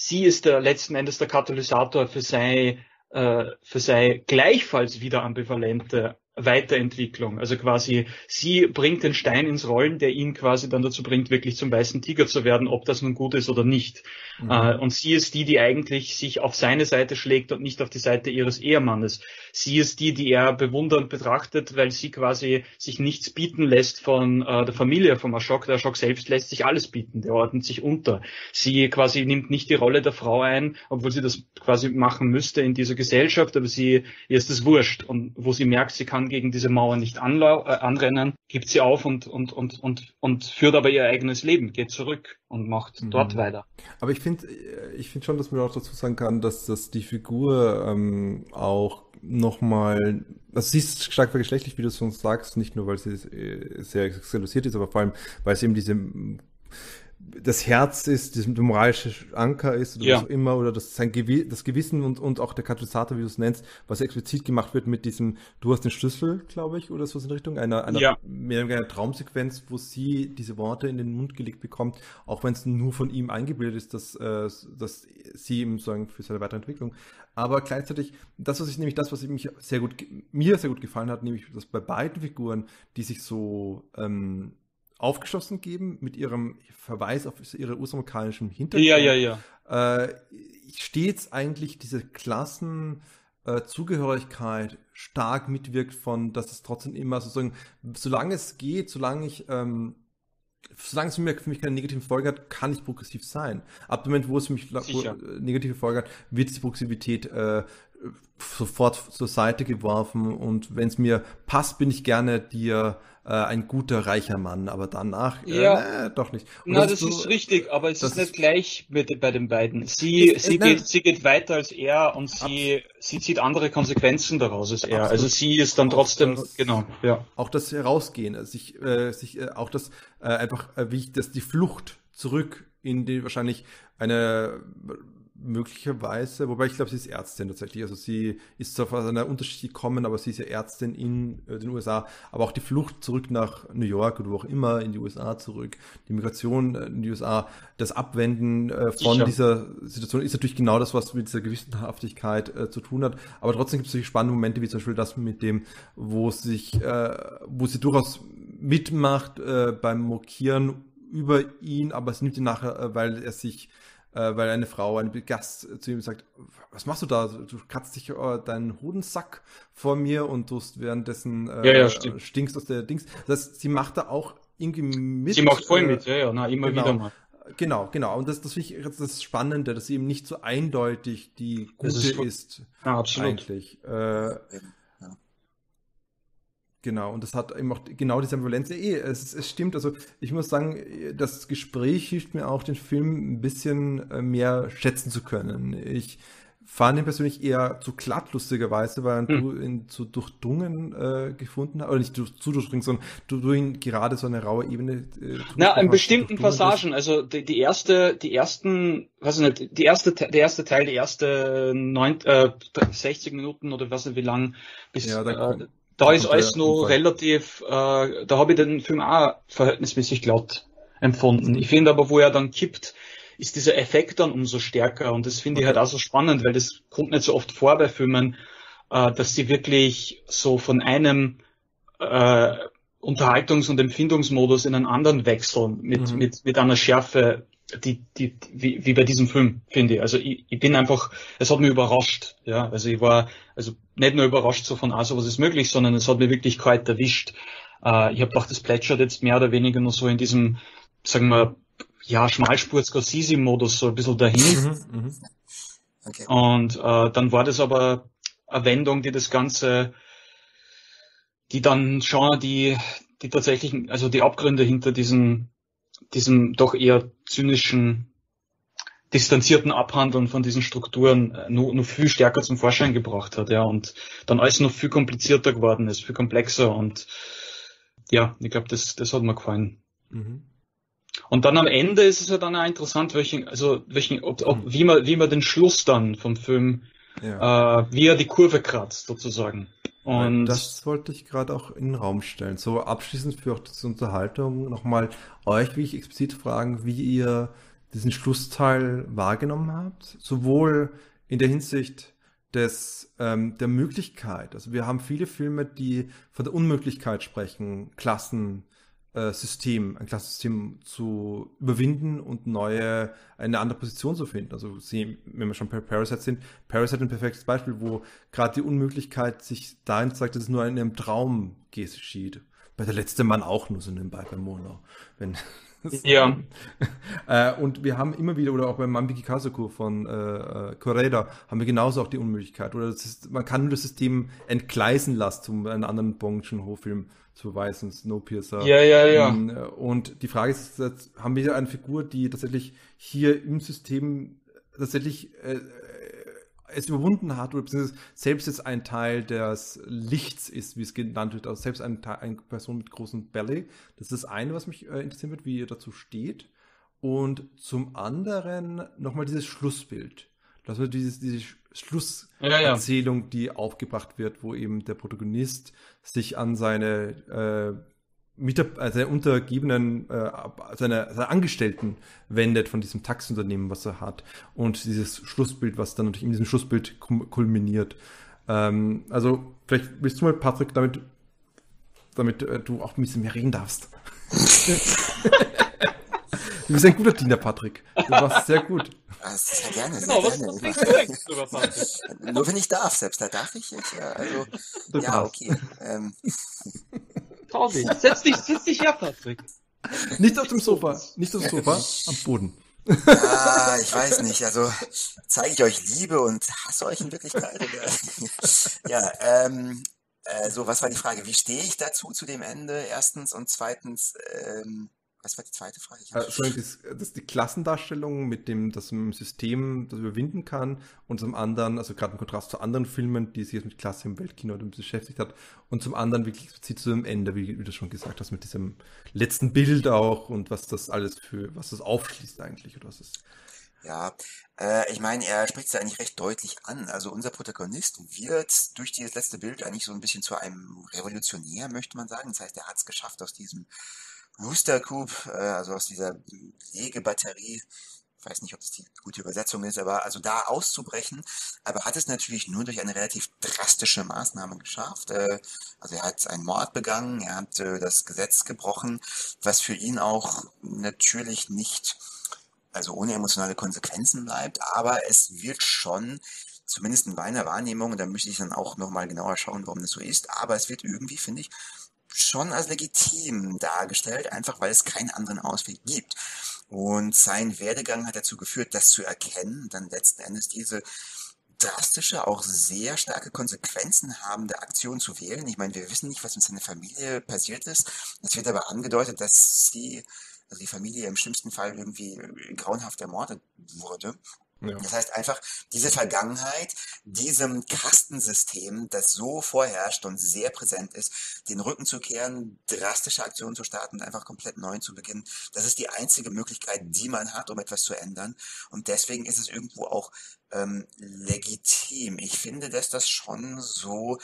sie ist der letzten Endes der Katalysator für sei, äh, für sei gleichfalls wieder ambivalente Weiterentwicklung. Also quasi, sie bringt den Stein ins Rollen, der ihn quasi dann dazu bringt, wirklich zum weißen Tiger zu werden, ob das nun gut ist oder nicht. Mhm. Äh, und sie ist die, die eigentlich sich auf seine Seite schlägt und nicht auf die Seite ihres Ehemannes. Sie ist die, die er bewundernd betrachtet, weil sie quasi sich nichts bieten lässt von äh, der Familie vom Ashok. Der Ashok selbst lässt sich alles bieten, der ordnet sich unter. Sie quasi nimmt nicht die Rolle der Frau ein, obwohl sie das quasi machen müsste in dieser Gesellschaft, aber sie, ihr ist es wurscht. Und wo sie merkt, sie kann gegen diese Mauer nicht anlau äh, anrennen, gibt sie auf und, und, und, und, und führt aber ihr eigenes Leben, geht zurück und macht mhm. dort weiter. Aber ich finde ich finde schon, dass man auch dazu sagen kann, dass, dass die Figur ähm, auch nochmal, also sie ist stark vergeschlechtlich, wie du schon sagst, nicht nur, weil sie äh, sehr sexualisiert ist, aber vor allem, weil sie eben diese das Herz ist, das moralische Anker ist oder ja. was auch immer, oder das, sein Gewi das Gewissen und, und auch der Katalysator, wie du es nennst, was explizit gemacht wird mit diesem, du hast den Schlüssel, glaube ich, oder so in Richtung einer, einer, ja. mehr einer Traumsequenz, wo sie diese Worte in den Mund gelegt bekommt, auch wenn es nur von ihm eingebildet ist, dass, äh, dass sie ihm sagen für seine weitere Entwicklung. Aber gleichzeitig, das, was ich nämlich das, was mich sehr gut, mir sehr gut gefallen hat, nämlich, dass bei beiden Figuren, die sich so ähm, aufgeschlossen geben mit ihrem Verweis auf ihre ursprünglichen Hintergrund. Ja, ja, ja. Äh, stets eigentlich diese Klassenzugehörigkeit äh, stark mitwirkt von, dass es trotzdem immer sozusagen, solange es geht, solange ich ähm, solange es für mich, für mich keine negativen Folgen hat, kann ich progressiv sein. Ab dem Moment, wo es für mich wo, äh, negative Folgen hat, wird diese Progressivität äh, sofort zur Seite geworfen und wenn es mir passt, bin ich gerne dir äh, ein guter, reicher Mann, aber danach äh, ja. äh, doch nicht. Und Na, das, das ist, so, ist, richtig, aber es ist nicht gleich mit, bei den beiden. Sie, ist, sie, geht, sie geht weiter als er und sie, sie zieht andere Konsequenzen daraus als er. Also Absolut. Also sie ist dann trotzdem, das, genau, ja. Auch das Herausgehen, sich, äh, sich äh, auch das äh, einfach, äh, wie ich das, die Flucht zurück in die wahrscheinlich eine möglicherweise, wobei ich glaube, sie ist Ärztin tatsächlich. Also sie ist zwar aus einer Unterschicht gekommen, aber sie ist ja Ärztin in äh, den USA. Aber auch die Flucht zurück nach New York oder wo auch immer in die USA zurück, die Migration äh, in die USA, das Abwenden äh, von Sicher. dieser Situation ist natürlich genau das, was mit dieser Gewissenhaftigkeit äh, zu tun hat. Aber trotzdem gibt es solche spannende Momente, wie zum Beispiel das mit dem, wo sich, äh, wo sie durchaus mitmacht beim Mokieren über ihn, aber es nimmt ihn nachher, weil er sich äh, weil eine Frau, ein Gast zu ihm sagt, was machst du da? Du kratzt dich äh, deinen Hodensack vor mir und du währenddessen äh, ja, ja, stinkst aus der Dings. Das heißt, sie macht da auch irgendwie mit. Sie macht voll mit, ja, ja, na, immer genau. wieder mal. Genau, genau. Und das, das finde ich das Spannende, dass sie eben nicht so eindeutig die gute ist, ist. Ja, absolut. Eigentlich. Äh, Genau, und das hat eben auch genau diese Ambivalenz. Eh, es, es stimmt, also ich muss sagen, das Gespräch hilft mir auch, den Film ein bisschen äh, mehr schätzen zu können. Ich fand ihn persönlich eher zu glatt, lustigerweise, weil hm. du ihn zu durchdrungen äh, gefunden hast, oder nicht zu, zu durchdrungen, sondern du, du ihn gerade so eine raue Ebene. Äh, Na, in bestimmten Passagen, also die, die erste, die ersten, was nicht, die erste, der erste Teil, die erste neun, äh, 60 Minuten oder was nicht wie lang, bis ja, äh, da ist alles noch relativ, äh, da habe ich den Film auch verhältnismäßig glatt empfunden. Ich finde aber, wo er dann kippt, ist dieser Effekt dann umso stärker und das finde okay. ich halt auch so spannend, weil das kommt nicht so oft vor bei Filmen, äh, dass sie wirklich so von einem äh, Unterhaltungs- und Empfindungsmodus in einen anderen wechseln mit, mhm. mit, mit einer Schärfe, die, die, wie, wie bei diesem Film, finde ich. Also ich, ich bin einfach, es hat mich überrascht. Ja, also ich war also nicht nur überrascht so von, ah, sowas ist möglich, sondern es hat mich wirklich kalt erwischt. Äh, ich habe gedacht, das plätschert jetzt mehr oder weniger nur so in diesem, sagen wir, ja, Schmalspur Scorsese-Modus so ein bisschen dahin. Mhm, mh. okay. Und äh, dann war das aber eine Wendung, die das Ganze, die dann schon die, die tatsächlichen, also die Abgründe hinter diesen diesem doch eher zynischen, distanzierten Abhandeln von diesen Strukturen äh, nur, nur viel stärker zum Vorschein gebracht hat, ja, und dann alles noch viel komplizierter geworden ist, viel komplexer und ja, ich glaube, das, das hat mir gefallen. Mhm. Und dann am Ende ist es ja dann auch interessant, welchen, also welchen, ob, ob, mhm. wie man, wie man den Schluss dann vom Film, ja. äh, wie er die Kurve kratzt, sozusagen. Und das wollte ich gerade auch in den Raum stellen. So abschließend für auch diese Unterhaltung nochmal euch, wie ich explizit fragen, wie ihr diesen Schlussteil wahrgenommen habt. Sowohl in der Hinsicht des, ähm, der Möglichkeit. Also wir haben viele Filme, die von der Unmöglichkeit sprechen, Klassen äh, System, ein Klassensystem zu überwinden und neue, eine andere Position zu finden. Also sie, wenn wir schon bei Parasite sind, Parasite ein perfektes Beispiel, wo gerade die Unmöglichkeit sich dahin zeigt, dass es nur in einem Traum geschieht. Bei der letzte Mann auch nur so nebenbei bei Mono. Wenn, (laughs) Ja. (laughs) äh, und wir haben immer wieder, oder auch beim Mambiki Kazuko von äh, Correda, haben wir genauso auch die Unmöglichkeit. Oder ist, man kann nur das System entgleisen lassen, um einen anderen Bong Joon-ho-Film zu beweisen, Snowpiercer. Ja, ja, ja. Und die Frage ist, jetzt haben wir eine Figur, die tatsächlich hier im System tatsächlich äh, es überwunden hat oder beziehungsweise selbst jetzt ein Teil des Lichts ist, wie es genannt wird, also selbst ein eine Person mit großem Belly. Das ist das eine, was mich äh, interessieren wird, wie ihr dazu steht. Und zum anderen nochmal dieses Schlussbild. Das wird dieses, diese Schlusserzählung, ja, ja. die aufgebracht wird, wo eben der Protagonist sich an seine äh, Mitab also seine Untergebenen, äh, seine, seine Angestellten wendet von diesem Taxunternehmen, was er hat. Und dieses Schlussbild, was dann natürlich in diesem Schlussbild kulminiert. Ähm, also, vielleicht willst du mal, Patrick, damit, damit äh, du auch ein bisschen mehr reden darfst. (laughs) du bist ein guter Diener, Patrick. Du warst sehr gut. sehr gerne, sehr genau, gerne. Was, was (laughs) Nur wenn ich darf, selbst da darf ich. ich ja, also, ja, okay. Ähm. Trau dich. (laughs) Setz dich, setz dich her, Patrick. Nicht auf dem Sofa, (laughs) nicht auf dem Sofa, am Boden. Ah, ich weiß nicht. Also zeige ich euch Liebe und hasse euch in Wirklichkeit? ja, ähm, äh, so, was war die Frage? Wie stehe ich dazu zu dem Ende? Erstens und zweitens, ähm, was war die zweite Frage? Äh, das, das ist die Klassendarstellung mit dem, dass man System das überwinden kann und zum anderen, also gerade im Kontrast zu anderen Filmen, die sich jetzt mit Klasse im Weltkino beschäftigt hat und zum anderen wirklich explizit zu dem Ende, wie, wie du schon gesagt hast, mit diesem letzten Bild auch und was das alles für, was das aufschließt eigentlich oder was ist. Ja, äh, ich meine, er spricht es ja eigentlich recht deutlich an. Also unser Protagonist wird durch dieses letzte Bild eigentlich so ein bisschen zu einem Revolutionär, möchte man sagen. Das heißt, er hat es geschafft, aus diesem Rooster Coop, äh, also aus dieser Legebatterie, ich weiß nicht, ob das die gute Übersetzung ist, aber also da auszubrechen, aber hat es natürlich nur durch eine relativ drastische Maßnahme geschafft. Äh, also er hat einen Mord begangen, er hat äh, das Gesetz gebrochen, was für ihn auch natürlich nicht, also ohne emotionale Konsequenzen bleibt, aber es wird schon zumindest in meiner Wahrnehmung, da möchte ich dann auch nochmal genauer schauen, warum das so ist, aber es wird irgendwie, finde ich, schon als legitim dargestellt, einfach weil es keinen anderen Ausweg gibt. Und sein Werdegang hat dazu geführt, das zu erkennen, dann letzten Endes diese drastische, auch sehr starke Konsequenzen habende Aktion zu wählen. Ich meine, wir wissen nicht, was mit seiner Familie passiert ist. Es wird aber angedeutet, dass sie, also die Familie im schlimmsten Fall irgendwie grauenhaft ermordet wurde. Ja. Das heißt einfach, diese Vergangenheit, diesem Kastensystem, das so vorherrscht und sehr präsent ist, den Rücken zu kehren, drastische Aktionen zu starten und einfach komplett neu zu beginnen, das ist die einzige Möglichkeit, die man hat, um etwas zu ändern. Und deswegen ist es irgendwo auch ähm, legitim. Ich finde, dass das schon so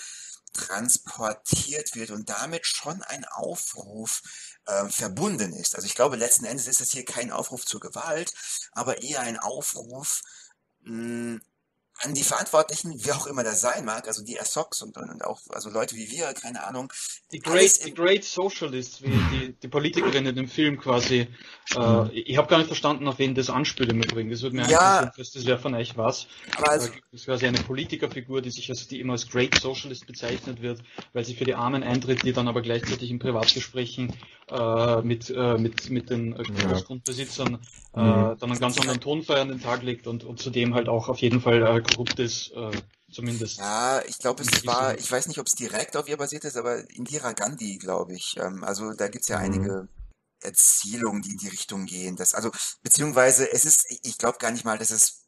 transportiert wird und damit schon ein Aufruf äh, verbunden ist. Also ich glaube, letzten Endes ist das hier kein Aufruf zur Gewalt, aber eher ein Aufruf mh, an die Verantwortlichen, wer auch immer das sein mag, also die Assocs und, und auch also Leute wie wir, keine Ahnung. Die Great, die Great Socialists, wie die, die Politikerin in dem Film quasi. Äh, ich habe gar nicht verstanden, auf wen das anspielt im Übrigen. Das würde mir ja, interessieren, das wäre von euch was. Aber also, das ist quasi eine Politikerfigur, die sich als die immer als Great Socialist bezeichnet wird, weil sie für die Armen eintritt, die dann aber gleichzeitig in Privatgesprächen äh, mit, äh, mit, mit den äh, Großgrundbesitzern äh, mhm. dann einen ganz anderen Tonfeuer an den Tag legt und, und zudem halt auch auf jeden Fall äh, korrupt ist, äh, zumindest. Ja, ich glaube, es war, ich weiß nicht, ob es direkt auf ihr basiert ist, aber Indira Gandhi, glaube ich. Ähm, also da gibt's ja mhm. einige Erzählungen, die in die Richtung gehen. Das, also, beziehungsweise es ist, ich glaube gar nicht mal, dass es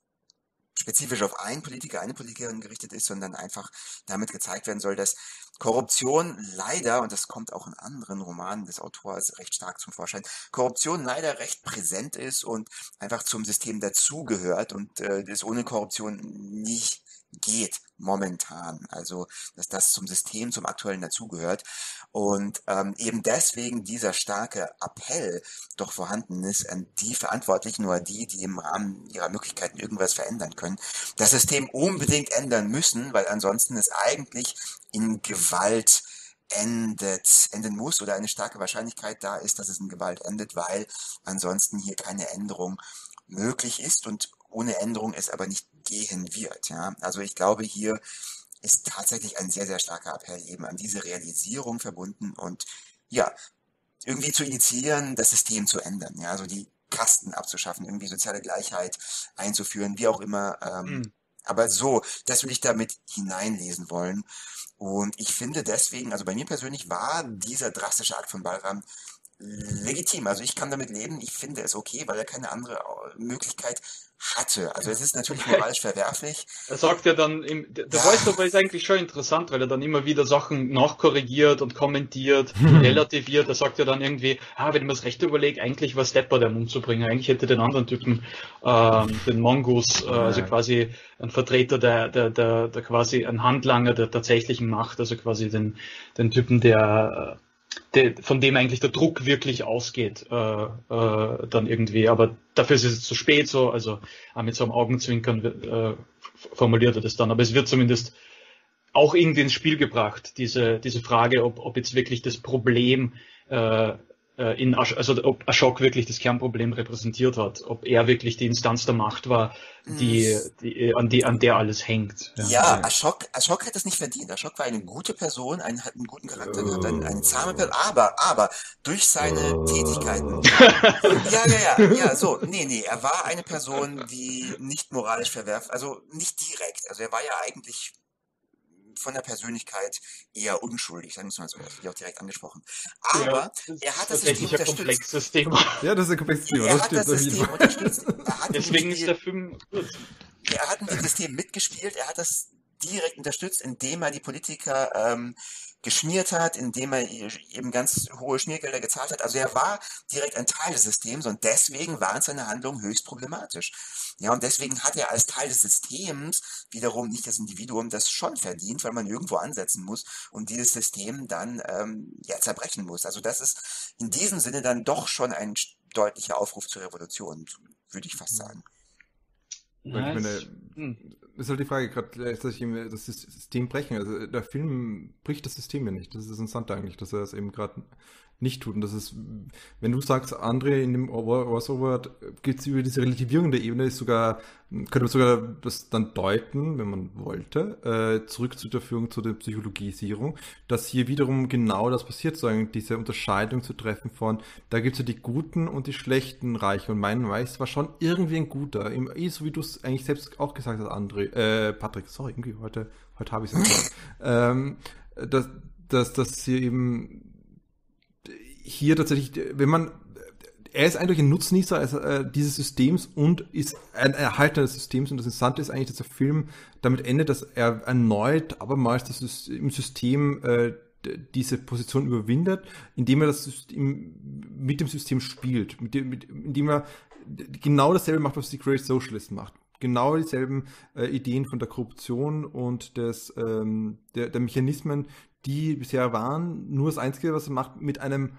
spezifisch auf einen Politiker, eine Politikerin gerichtet ist, sondern einfach damit gezeigt werden soll, dass Korruption leider, und das kommt auch in anderen Romanen des Autors recht stark zum Vorschein, Korruption leider recht präsent ist und einfach zum System dazugehört und äh, es ohne Korruption nicht geht momentan. Also, dass das zum System, zum aktuellen dazugehört. Und ähm, eben deswegen dieser starke Appell doch vorhanden ist an die Verantwortlichen oder die, die im Rahmen ihrer Möglichkeiten irgendwas verändern können, das System unbedingt ändern müssen, weil ansonsten es eigentlich in Gewalt endet, enden muss oder eine starke Wahrscheinlichkeit da ist, dass es in Gewalt endet, weil ansonsten hier keine Änderung möglich ist und ohne Änderung es aber nicht gehen wird. Ja? Also ich glaube, hier ist tatsächlich ein sehr, sehr starker Appell eben an diese Realisierung verbunden und ja, irgendwie zu initiieren, das System zu ändern. Ja, also die Kasten abzuschaffen, irgendwie soziale Gleichheit einzuführen, wie auch immer. Ähm, mhm. Aber so, das will ich damit hineinlesen wollen. Und ich finde deswegen, also bei mir persönlich war dieser drastische Akt von Balram legitim. Also ich kann damit leben. Ich finde es okay, weil er keine andere äh, Möglichkeit hatte. Also es ist natürlich moralisch verwerflich. (laughs) Er sagt ja dann, im, der ja. Voice-Over ist eigentlich schon interessant, weil er dann immer wieder Sachen nachkorrigiert und kommentiert, (laughs) relativiert. Er sagt ja dann irgendwie, ah, wenn ich mir das Recht überlege, eigentlich war Stepper der Mund zu bringen. Eigentlich hätte den anderen Typen, ähm, den Mongoose, äh, also quasi ein Vertreter der, der, der, der quasi ein Handlanger der tatsächlichen Macht, also quasi den, den Typen, der de, von dem eigentlich der Druck wirklich ausgeht, äh, äh, dann irgendwie. Aber dafür ist es zu spät so, also auch mit so einem Augenzwinkern äh, formuliert er das dann. Aber es wird zumindest auch irgendwie ins Spiel gebracht, diese, diese Frage, ob, ob jetzt wirklich das Problem äh, äh, in Asch also ob Ashok wirklich das Kernproblem repräsentiert hat, ob er wirklich die Instanz der Macht war, die, mhm. die an, die, an der alles hängt. Ja, ja Ashok, Ashok hat das nicht verdient. Ashok war eine gute Person, ein, hat einen guten Charakter, oh. hat eine, eine zahme Person, aber, aber durch seine oh. Tätigkeiten. (laughs) ja, ja, ja, ja, so, nee, nee, er war eine Person, die nicht moralisch verwerft, also nicht direkt. Also er war ja eigentlich von der Persönlichkeit eher unschuldig, sagen wir mal so, das wird auch direkt angesprochen. Aber ja, er hat das System unterstützt. Thema. Ja, das ist ein komplexes Thema. Er das hat das System unterstützt. Deswegen ist der Film gut. Er hat ein System mitgespielt, er hat das direkt unterstützt, indem er die Politiker ähm, geschmiert hat, indem er eben ganz hohe Schmiergelder gezahlt hat. Also er war direkt ein Teil des Systems und deswegen waren seine Handlungen höchst problematisch. Ja, und deswegen hat er als Teil des Systems wiederum nicht das Individuum das schon verdient, weil man irgendwo ansetzen muss und dieses System dann ähm, ja zerbrechen muss. Also das ist in diesem Sinne dann doch schon ein deutlicher Aufruf zur Revolution, würde ich fast sagen. Nice. Ich meine, hm. ist halt die Frage gerade, dass ich das System brechen. Also der Film bricht das System ja nicht. Das ist interessant eigentlich, dass er das eben gerade nicht tut. Und das ist, wenn du sagst, André, in dem Crossover geht es über diese Relativierung der Ebene, ist sogar, könnte man sogar das dann deuten, wenn man wollte, äh, zurück zu der Führung zu der Psychologisierung, dass hier wiederum genau das passiert, sagen, diese Unterscheidung zu treffen von, da gibt es ja die guten und die schlechten Reiche. Und mein Reich war schon irgendwie ein guter, eh, so wie du es eigentlich selbst auch gesagt hast, André, äh, Patrick, sorry, irgendwie heute, heute habe ich es (laughs) ähm, dass, dass, dass hier eben hier tatsächlich, wenn man, er ist eigentlich ein Nutznießer also, äh, dieses Systems und ist ein Erhalter des Systems und das Interessante ist eigentlich, dass der Film damit endet, dass er erneut abermals das im System äh, diese Position überwindet, indem er das System, mit dem System spielt, mit dem, mit, indem er genau dasselbe macht, was die Great Socialist macht. Genau dieselben äh, Ideen von der Korruption und des, ähm, der, der Mechanismen, die bisher waren. Nur das Einzige, was er macht, mit einem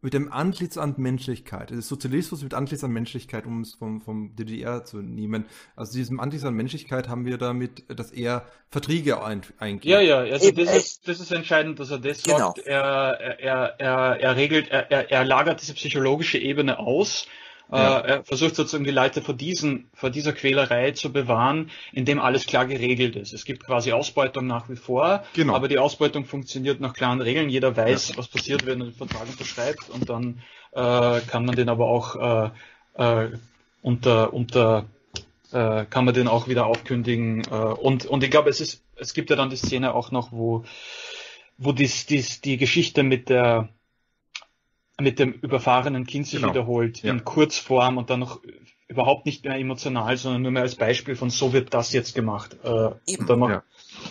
mit dem Antlitz an Menschlichkeit. Es ist Sozialismus mit Antlitz an Menschlichkeit, um es vom, vom DDR zu nehmen. Also diesem Antlitz an Menschlichkeit haben wir damit, dass er Verträge eingeht. Ja, ja, also das ist, das ist entscheidend, dass er das genau. sagt. Er, er, er, er regelt, er, er lagert diese psychologische Ebene aus ja. Äh, er versucht sozusagen die Leute vor, diesen, vor dieser Quälerei zu bewahren, indem alles klar geregelt ist. Es gibt quasi Ausbeutung nach wie vor, genau. aber die Ausbeutung funktioniert nach klaren Regeln. Jeder weiß, ja. was passiert, wenn er den Vertrag unterschreibt und dann äh, kann man den aber auch äh, äh, unter, unter äh, kann man den auch wieder aufkündigen. Äh, und, und ich glaube, es ist, es gibt ja dann die Szene auch noch, wo, wo dies, dies, die Geschichte mit der mit dem überfahrenen Kind sich genau. wiederholt ja. in Kurzform und dann noch überhaupt nicht mehr emotional, sondern nur mehr als Beispiel von so wird das jetzt gemacht. Äh, Eben. Noch, ja.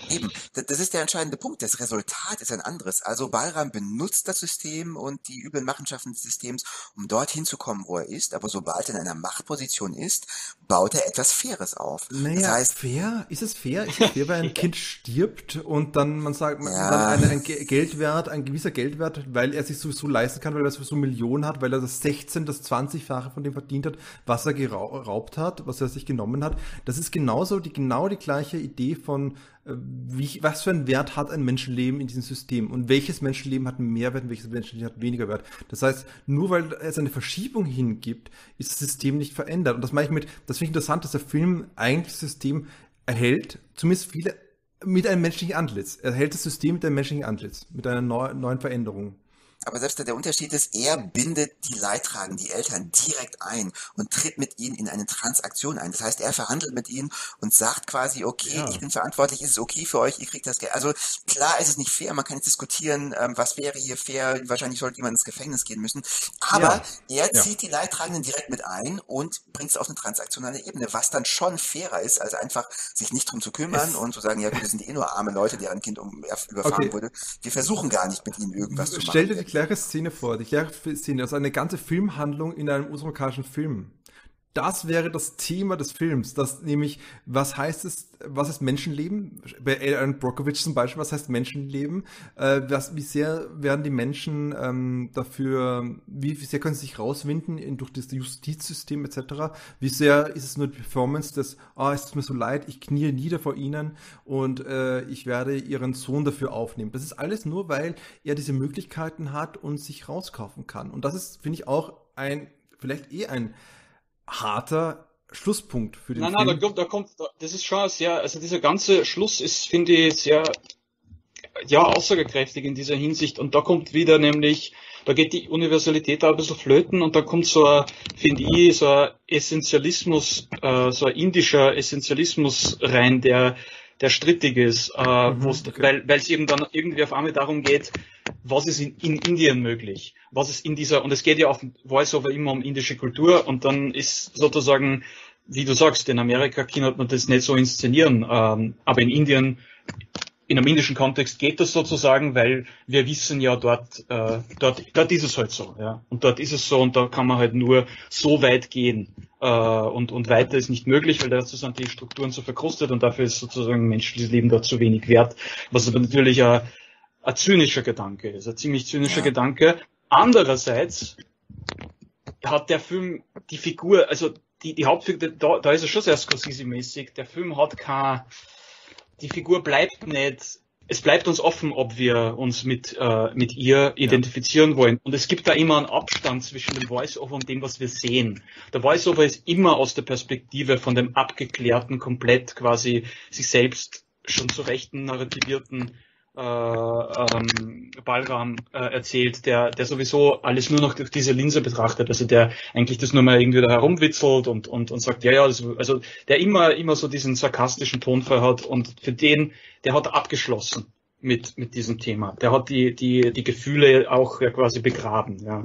Eben, das ist der entscheidende Punkt. Das Resultat ist ein anderes. Also Balram benutzt das System und die üblen Machenschaften des Systems, um dorthin zu kommen, wo er ist. Aber sobald er in einer Machtposition ist, baut er etwas Faires auf. Naja, das heißt, fair? Ist es fair? Ist es fair, wenn ein (laughs) Kind stirbt und dann, man sagt, man ja. ein, ein Geldwert, ein gewisser Geldwert, weil er sich sowieso leisten kann, weil er sowieso Millionen hat, weil er das 16, das 20-fache von dem verdient hat, was er geraubt hat, was er sich genommen hat. Das ist genauso die, genau die gleiche Idee von, wie, was für einen Wert hat ein Menschenleben in diesem System und welches Menschenleben hat mehr Wert und welches Menschenleben hat weniger Wert. Das heißt, nur weil es eine Verschiebung hingibt, ist das System nicht verändert. Und das meine ich mit, das finde ich interessant, dass der Film eigentlich das System erhält, zumindest viele, mit einem menschlichen Antlitz. Er hält das System mit einem menschlichen Antlitz, mit einer neu, neuen Veränderung. Aber selbst der Unterschied ist, er bindet die Leidtragenden, die Eltern direkt ein und tritt mit ihnen in eine Transaktion ein. Das heißt, er verhandelt mit ihnen und sagt quasi, okay, ja. ich bin verantwortlich, ist es okay für euch, ihr kriegt das Geld. Also klar ist es nicht fair, man kann jetzt diskutieren, ähm, was wäre hier fair, wahrscheinlich sollte jemand ins Gefängnis gehen müssen, aber ja. er zieht ja. die Leidtragenden direkt mit ein und bringt es auf eine transaktionale Ebene, was dann schon fairer ist, als einfach sich nicht drum zu kümmern es und zu sagen, ja gut, das sind eh nur arme Leute, deren Kind um, überfahren okay. wurde. Wir versuchen gar nicht mit ihnen irgendwas zu machen. Klare Szene vor, die klare Szene, also eine ganze Filmhandlung in einem usamerikanischen Film das wäre das Thema des Films, das nämlich, was heißt es, was ist Menschenleben? Bei Aaron Brockovich zum Beispiel, was heißt Menschenleben? Äh, was, wie sehr werden die Menschen ähm, dafür, wie, wie sehr können sie sich rauswinden in, durch das Justizsystem etc.? Wie sehr ist es nur die Performance des, ah, es tut mir so leid, ich knie nieder vor ihnen und äh, ich werde ihren Sohn dafür aufnehmen. Das ist alles nur, weil er diese Möglichkeiten hat und sich rauskaufen kann. Und das ist, finde ich, auch ein, vielleicht eh ein harter Schlusspunkt für den nein, Film. Nein, da, da kommt, das ist schon sehr, also dieser ganze Schluss ist, finde ich, sehr, ja, aussagekräftig in dieser Hinsicht. Und da kommt wieder nämlich, da geht die Universalität auch ein bisschen flöten und da kommt so ein, finde ich, so ein Essentialismus, äh, so ein indischer Essentialismus rein, der, der strittig ist, äh, mhm, okay. weil weil es eben dann irgendwie auf einmal darum geht, was ist in, in, Indien möglich, was ist in dieser, und es geht ja auf Voiceover immer um indische Kultur und dann ist sozusagen, wie du sagst, in Amerika kann man das nicht so inszenieren, ähm, aber in Indien in einem indischen Kontext geht das sozusagen, weil wir wissen ja dort, äh, dort, dort ist es halt so, ja. Und dort ist es so und da kann man halt nur so weit gehen. Äh, und, und weiter ist nicht möglich, weil dazu sind die Strukturen so verkrustet und dafür ist sozusagen menschliches Leben dort zu wenig wert. Was aber natürlich ein, ein zynischer Gedanke ist, ein ziemlich zynischer ja. Gedanke. Andererseits hat der Film die Figur, also die, die Hauptfigur, da, da ist er schon sehr Scorsese-mäßig. Der Film hat kein, die Figur bleibt nicht, es bleibt uns offen, ob wir uns mit, äh, mit ihr identifizieren ja. wollen. Und es gibt da immer einen Abstand zwischen dem Voice-Over und dem, was wir sehen. Der Voice-Over ist immer aus der Perspektive von dem abgeklärten, komplett quasi sich selbst schon zurechten narrativierten äh, ähm, Ballraum äh, erzählt, der, der sowieso alles nur noch durch diese Linse betrachtet, also der eigentlich das nur mal irgendwie da herumwitzelt und, und, und sagt, ja, ja, das, also der immer, immer so diesen sarkastischen Tonfall hat und für den, der hat abgeschlossen mit, mit diesem Thema. Der hat die, die, die Gefühle auch ja, quasi begraben, ja.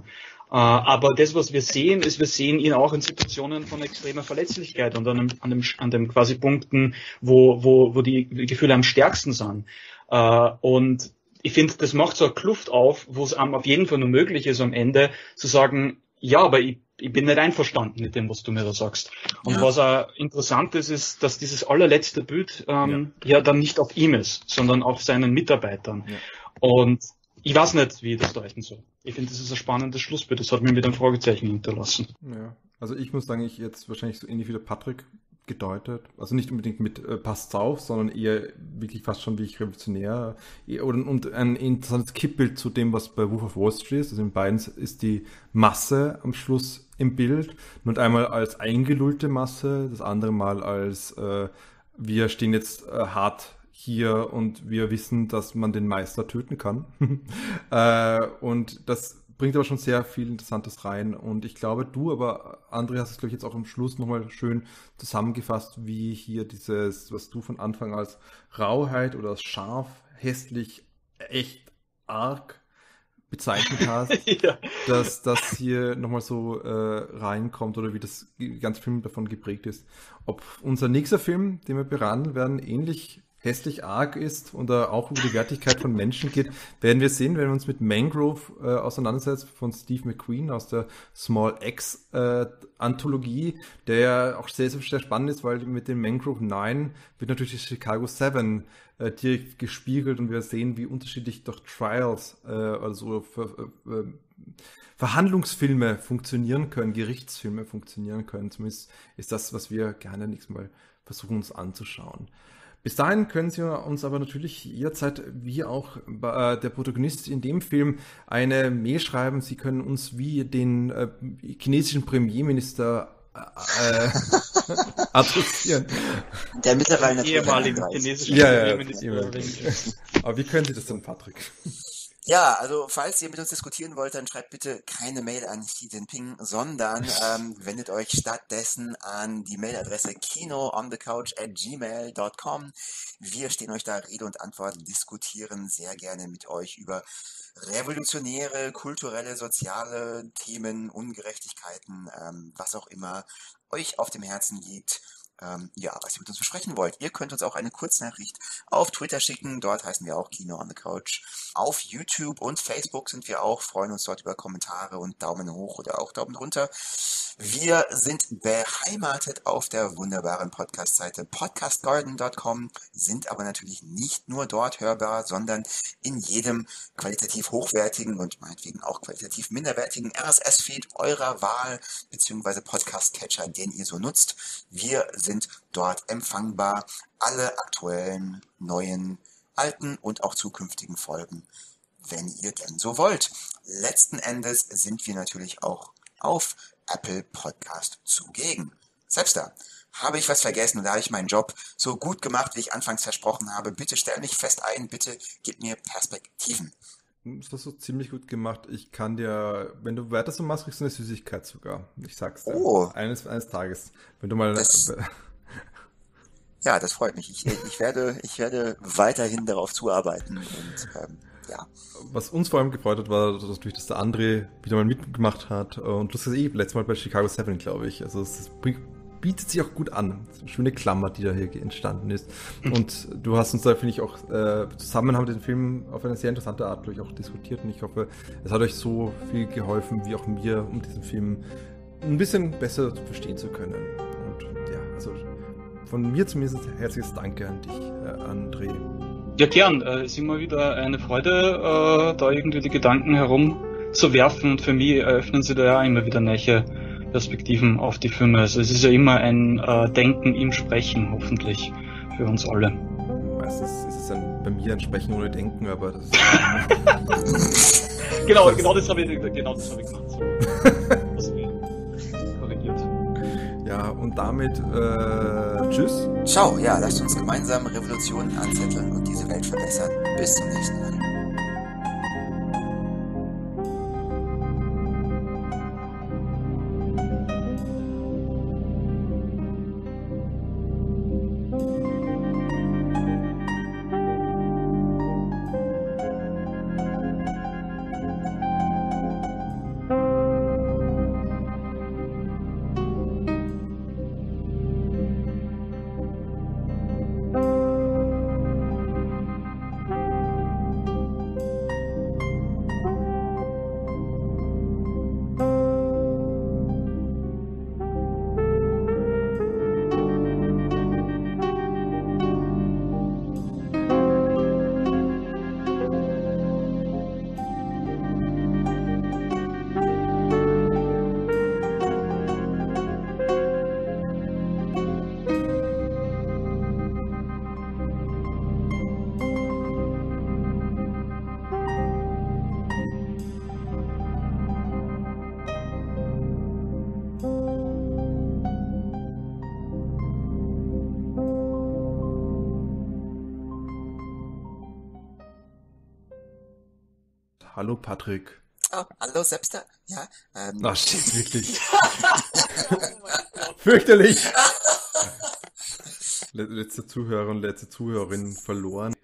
Äh, aber das, was wir sehen, ist, wir sehen ihn auch in Situationen von extremer Verletzlichkeit und an dem, an dem, an dem quasi Punkten, wo, wo, wo die Gefühle am stärksten sind. Äh, und ich finde, das macht so eine Kluft auf, wo es einem auf jeden Fall nur möglich ist, am Ende zu sagen, ja, aber ich, ich bin nicht einverstanden mit dem, was du mir da sagst. Und ja. was auch interessant ist, ist, dass dieses allerletzte Bild ähm, ja. ja. dann nicht auf ihm ist, sondern auf seinen Mitarbeitern. Ja. Und ich weiß nicht, wie ich das deuten soll. Ich finde, das ist ein spannendes Schlussbild. Das hat mir mit einem Fragezeichen hinterlassen. Ja, also ich muss sagen, ich jetzt wahrscheinlich so ähnlich wie der Patrick gedeutet. Also nicht unbedingt mit äh, passt auf, sondern eher wirklich fast schon wie ich revolutionär. Und, und ein interessantes Kippbild zu dem, was bei Wolf of Wall Street ist. Also in beiden ist die Masse am Schluss im Bild. Und einmal als eingelullte Masse, das andere Mal als äh, wir stehen jetzt äh, hart hier und wir wissen, dass man den Meister töten kann. (laughs) äh, und das bringt aber schon sehr viel Interessantes rein. Und ich glaube, du, aber André, hast es, glaube ich, jetzt auch am Schluss nochmal schön zusammengefasst, wie hier dieses, was du von Anfang als Rauheit oder als scharf, hässlich, echt arg bezeichnet hast, (laughs) ja. dass das hier nochmal so äh, reinkommt oder wie das ganze Film davon geprägt ist. Ob unser nächster Film, den wir behandeln werden, ähnlich hässlich arg ist und da auch über die Wertigkeit von Menschen geht, werden wir sehen, wenn wir uns mit Mangrove äh, auseinandersetzen von Steve McQueen aus der Small X äh, Anthologie, der ja auch sehr, sehr spannend ist, weil mit dem Mangrove 9 wird natürlich Chicago 7 äh, direkt gespiegelt und wir sehen, wie unterschiedlich doch Trials, äh, also für, äh, äh, Verhandlungsfilme funktionieren können, Gerichtsfilme funktionieren können. Zumindest ist das, was wir gerne nächstes Mal versuchen uns anzuschauen. Bis dahin können Sie uns aber natürlich jederzeit, wie auch äh, der Protagonist in dem Film, eine Mail schreiben. Sie können uns wie den äh, chinesischen Premierminister äh, (laughs) adressieren. Der mittlerweile ehemalige chinesische ja, Premierminister. Ja, aber wie können Sie das denn, Patrick? Ja, also falls ihr mit uns diskutieren wollt, dann schreibt bitte keine Mail an Xi Jinping, sondern (laughs) ähm, wendet euch stattdessen an die Mailadresse kinoonthecouch at gmail.com. Wir stehen euch da Rede und Antwort, diskutieren sehr gerne mit euch über revolutionäre, kulturelle, soziale Themen, Ungerechtigkeiten, ähm, was auch immer euch auf dem Herzen liegt ähm, ja, was ihr mit uns besprechen wollt. Ihr könnt uns auch eine Kurznachricht auf Twitter schicken. Dort heißen wir auch Kino on the Couch. Auf YouTube und Facebook sind wir auch, freuen uns dort über Kommentare und Daumen hoch oder auch Daumen runter. Wir sind beheimatet auf der wunderbaren Podcast-Seite podcastgarden.com, sind aber natürlich nicht nur dort hörbar, sondern in jedem qualitativ hochwertigen und meinetwegen auch qualitativ minderwertigen RSS-Feed eurer Wahl beziehungsweise Podcast-Catcher, den ihr so nutzt. Wir sind dort empfangbar. Alle aktuellen, neuen, alten und auch zukünftigen Folgen, wenn ihr denn so wollt. Letzten Endes sind wir natürlich auch auf Apple Podcast zugegen. Selbst da. Habe ich was vergessen oder habe ich meinen Job so gut gemacht, wie ich anfangs versprochen habe? Bitte stell mich fest ein, bitte gib mir Perspektiven. Das hast du ziemlich gut gemacht. Ich kann dir, wenn du weiter so machst, kriegst du eine Süßigkeit sogar. Ich sag's dir. Oh. Eines, eines Tages. Wenn du mal. Das, (laughs) ja, das freut mich. Ich, ich, werde, ich werde weiterhin darauf zuarbeiten und ähm, ja. Was uns vor allem gefreut hat, war natürlich, dass der André wieder mal mitgemacht hat. Und das ist eh letztes Mal bei Chicago 7, glaube ich. Also es bietet sich auch gut an. eine schöne Klammer, die da hier entstanden ist. Und du hast uns da, finde ich, auch äh, zusammen haben den Film auf eine sehr interessante Art, ich, auch diskutiert. Und ich hoffe, es hat euch so viel geholfen, wie auch mir, um diesen Film ein bisschen besser verstehen zu können. Und ja, also von mir zumindest herzliches Danke an dich, äh, André. Ja, gern. Es ist immer wieder eine Freude, äh, da irgendwie die Gedanken herumzuwerfen. Und für mich eröffnen sie da ja immer wieder neue Perspektiven auf die Filme. Also es ist ja immer ein äh, Denken im Sprechen, hoffentlich, für uns alle. Meistens ist es ein, bei mir ein Sprechen ohne Denken, aber das ist... (laughs) (laughs) genau, genau das habe ich, genau das hab ich gemacht. (laughs) Ja, und damit äh, tschüss. Ciao, ja, lasst uns gemeinsam Revolutionen anzetteln und diese Welt verbessern. Bis zum nächsten Mal. Hallo Patrick. Oh, hallo Sepster. Ja. Ähm. Ach shit, wirklich. (laughs) Fürchterlich. (laughs) Letzte Zuhörer und letzte Zuhörerin verloren.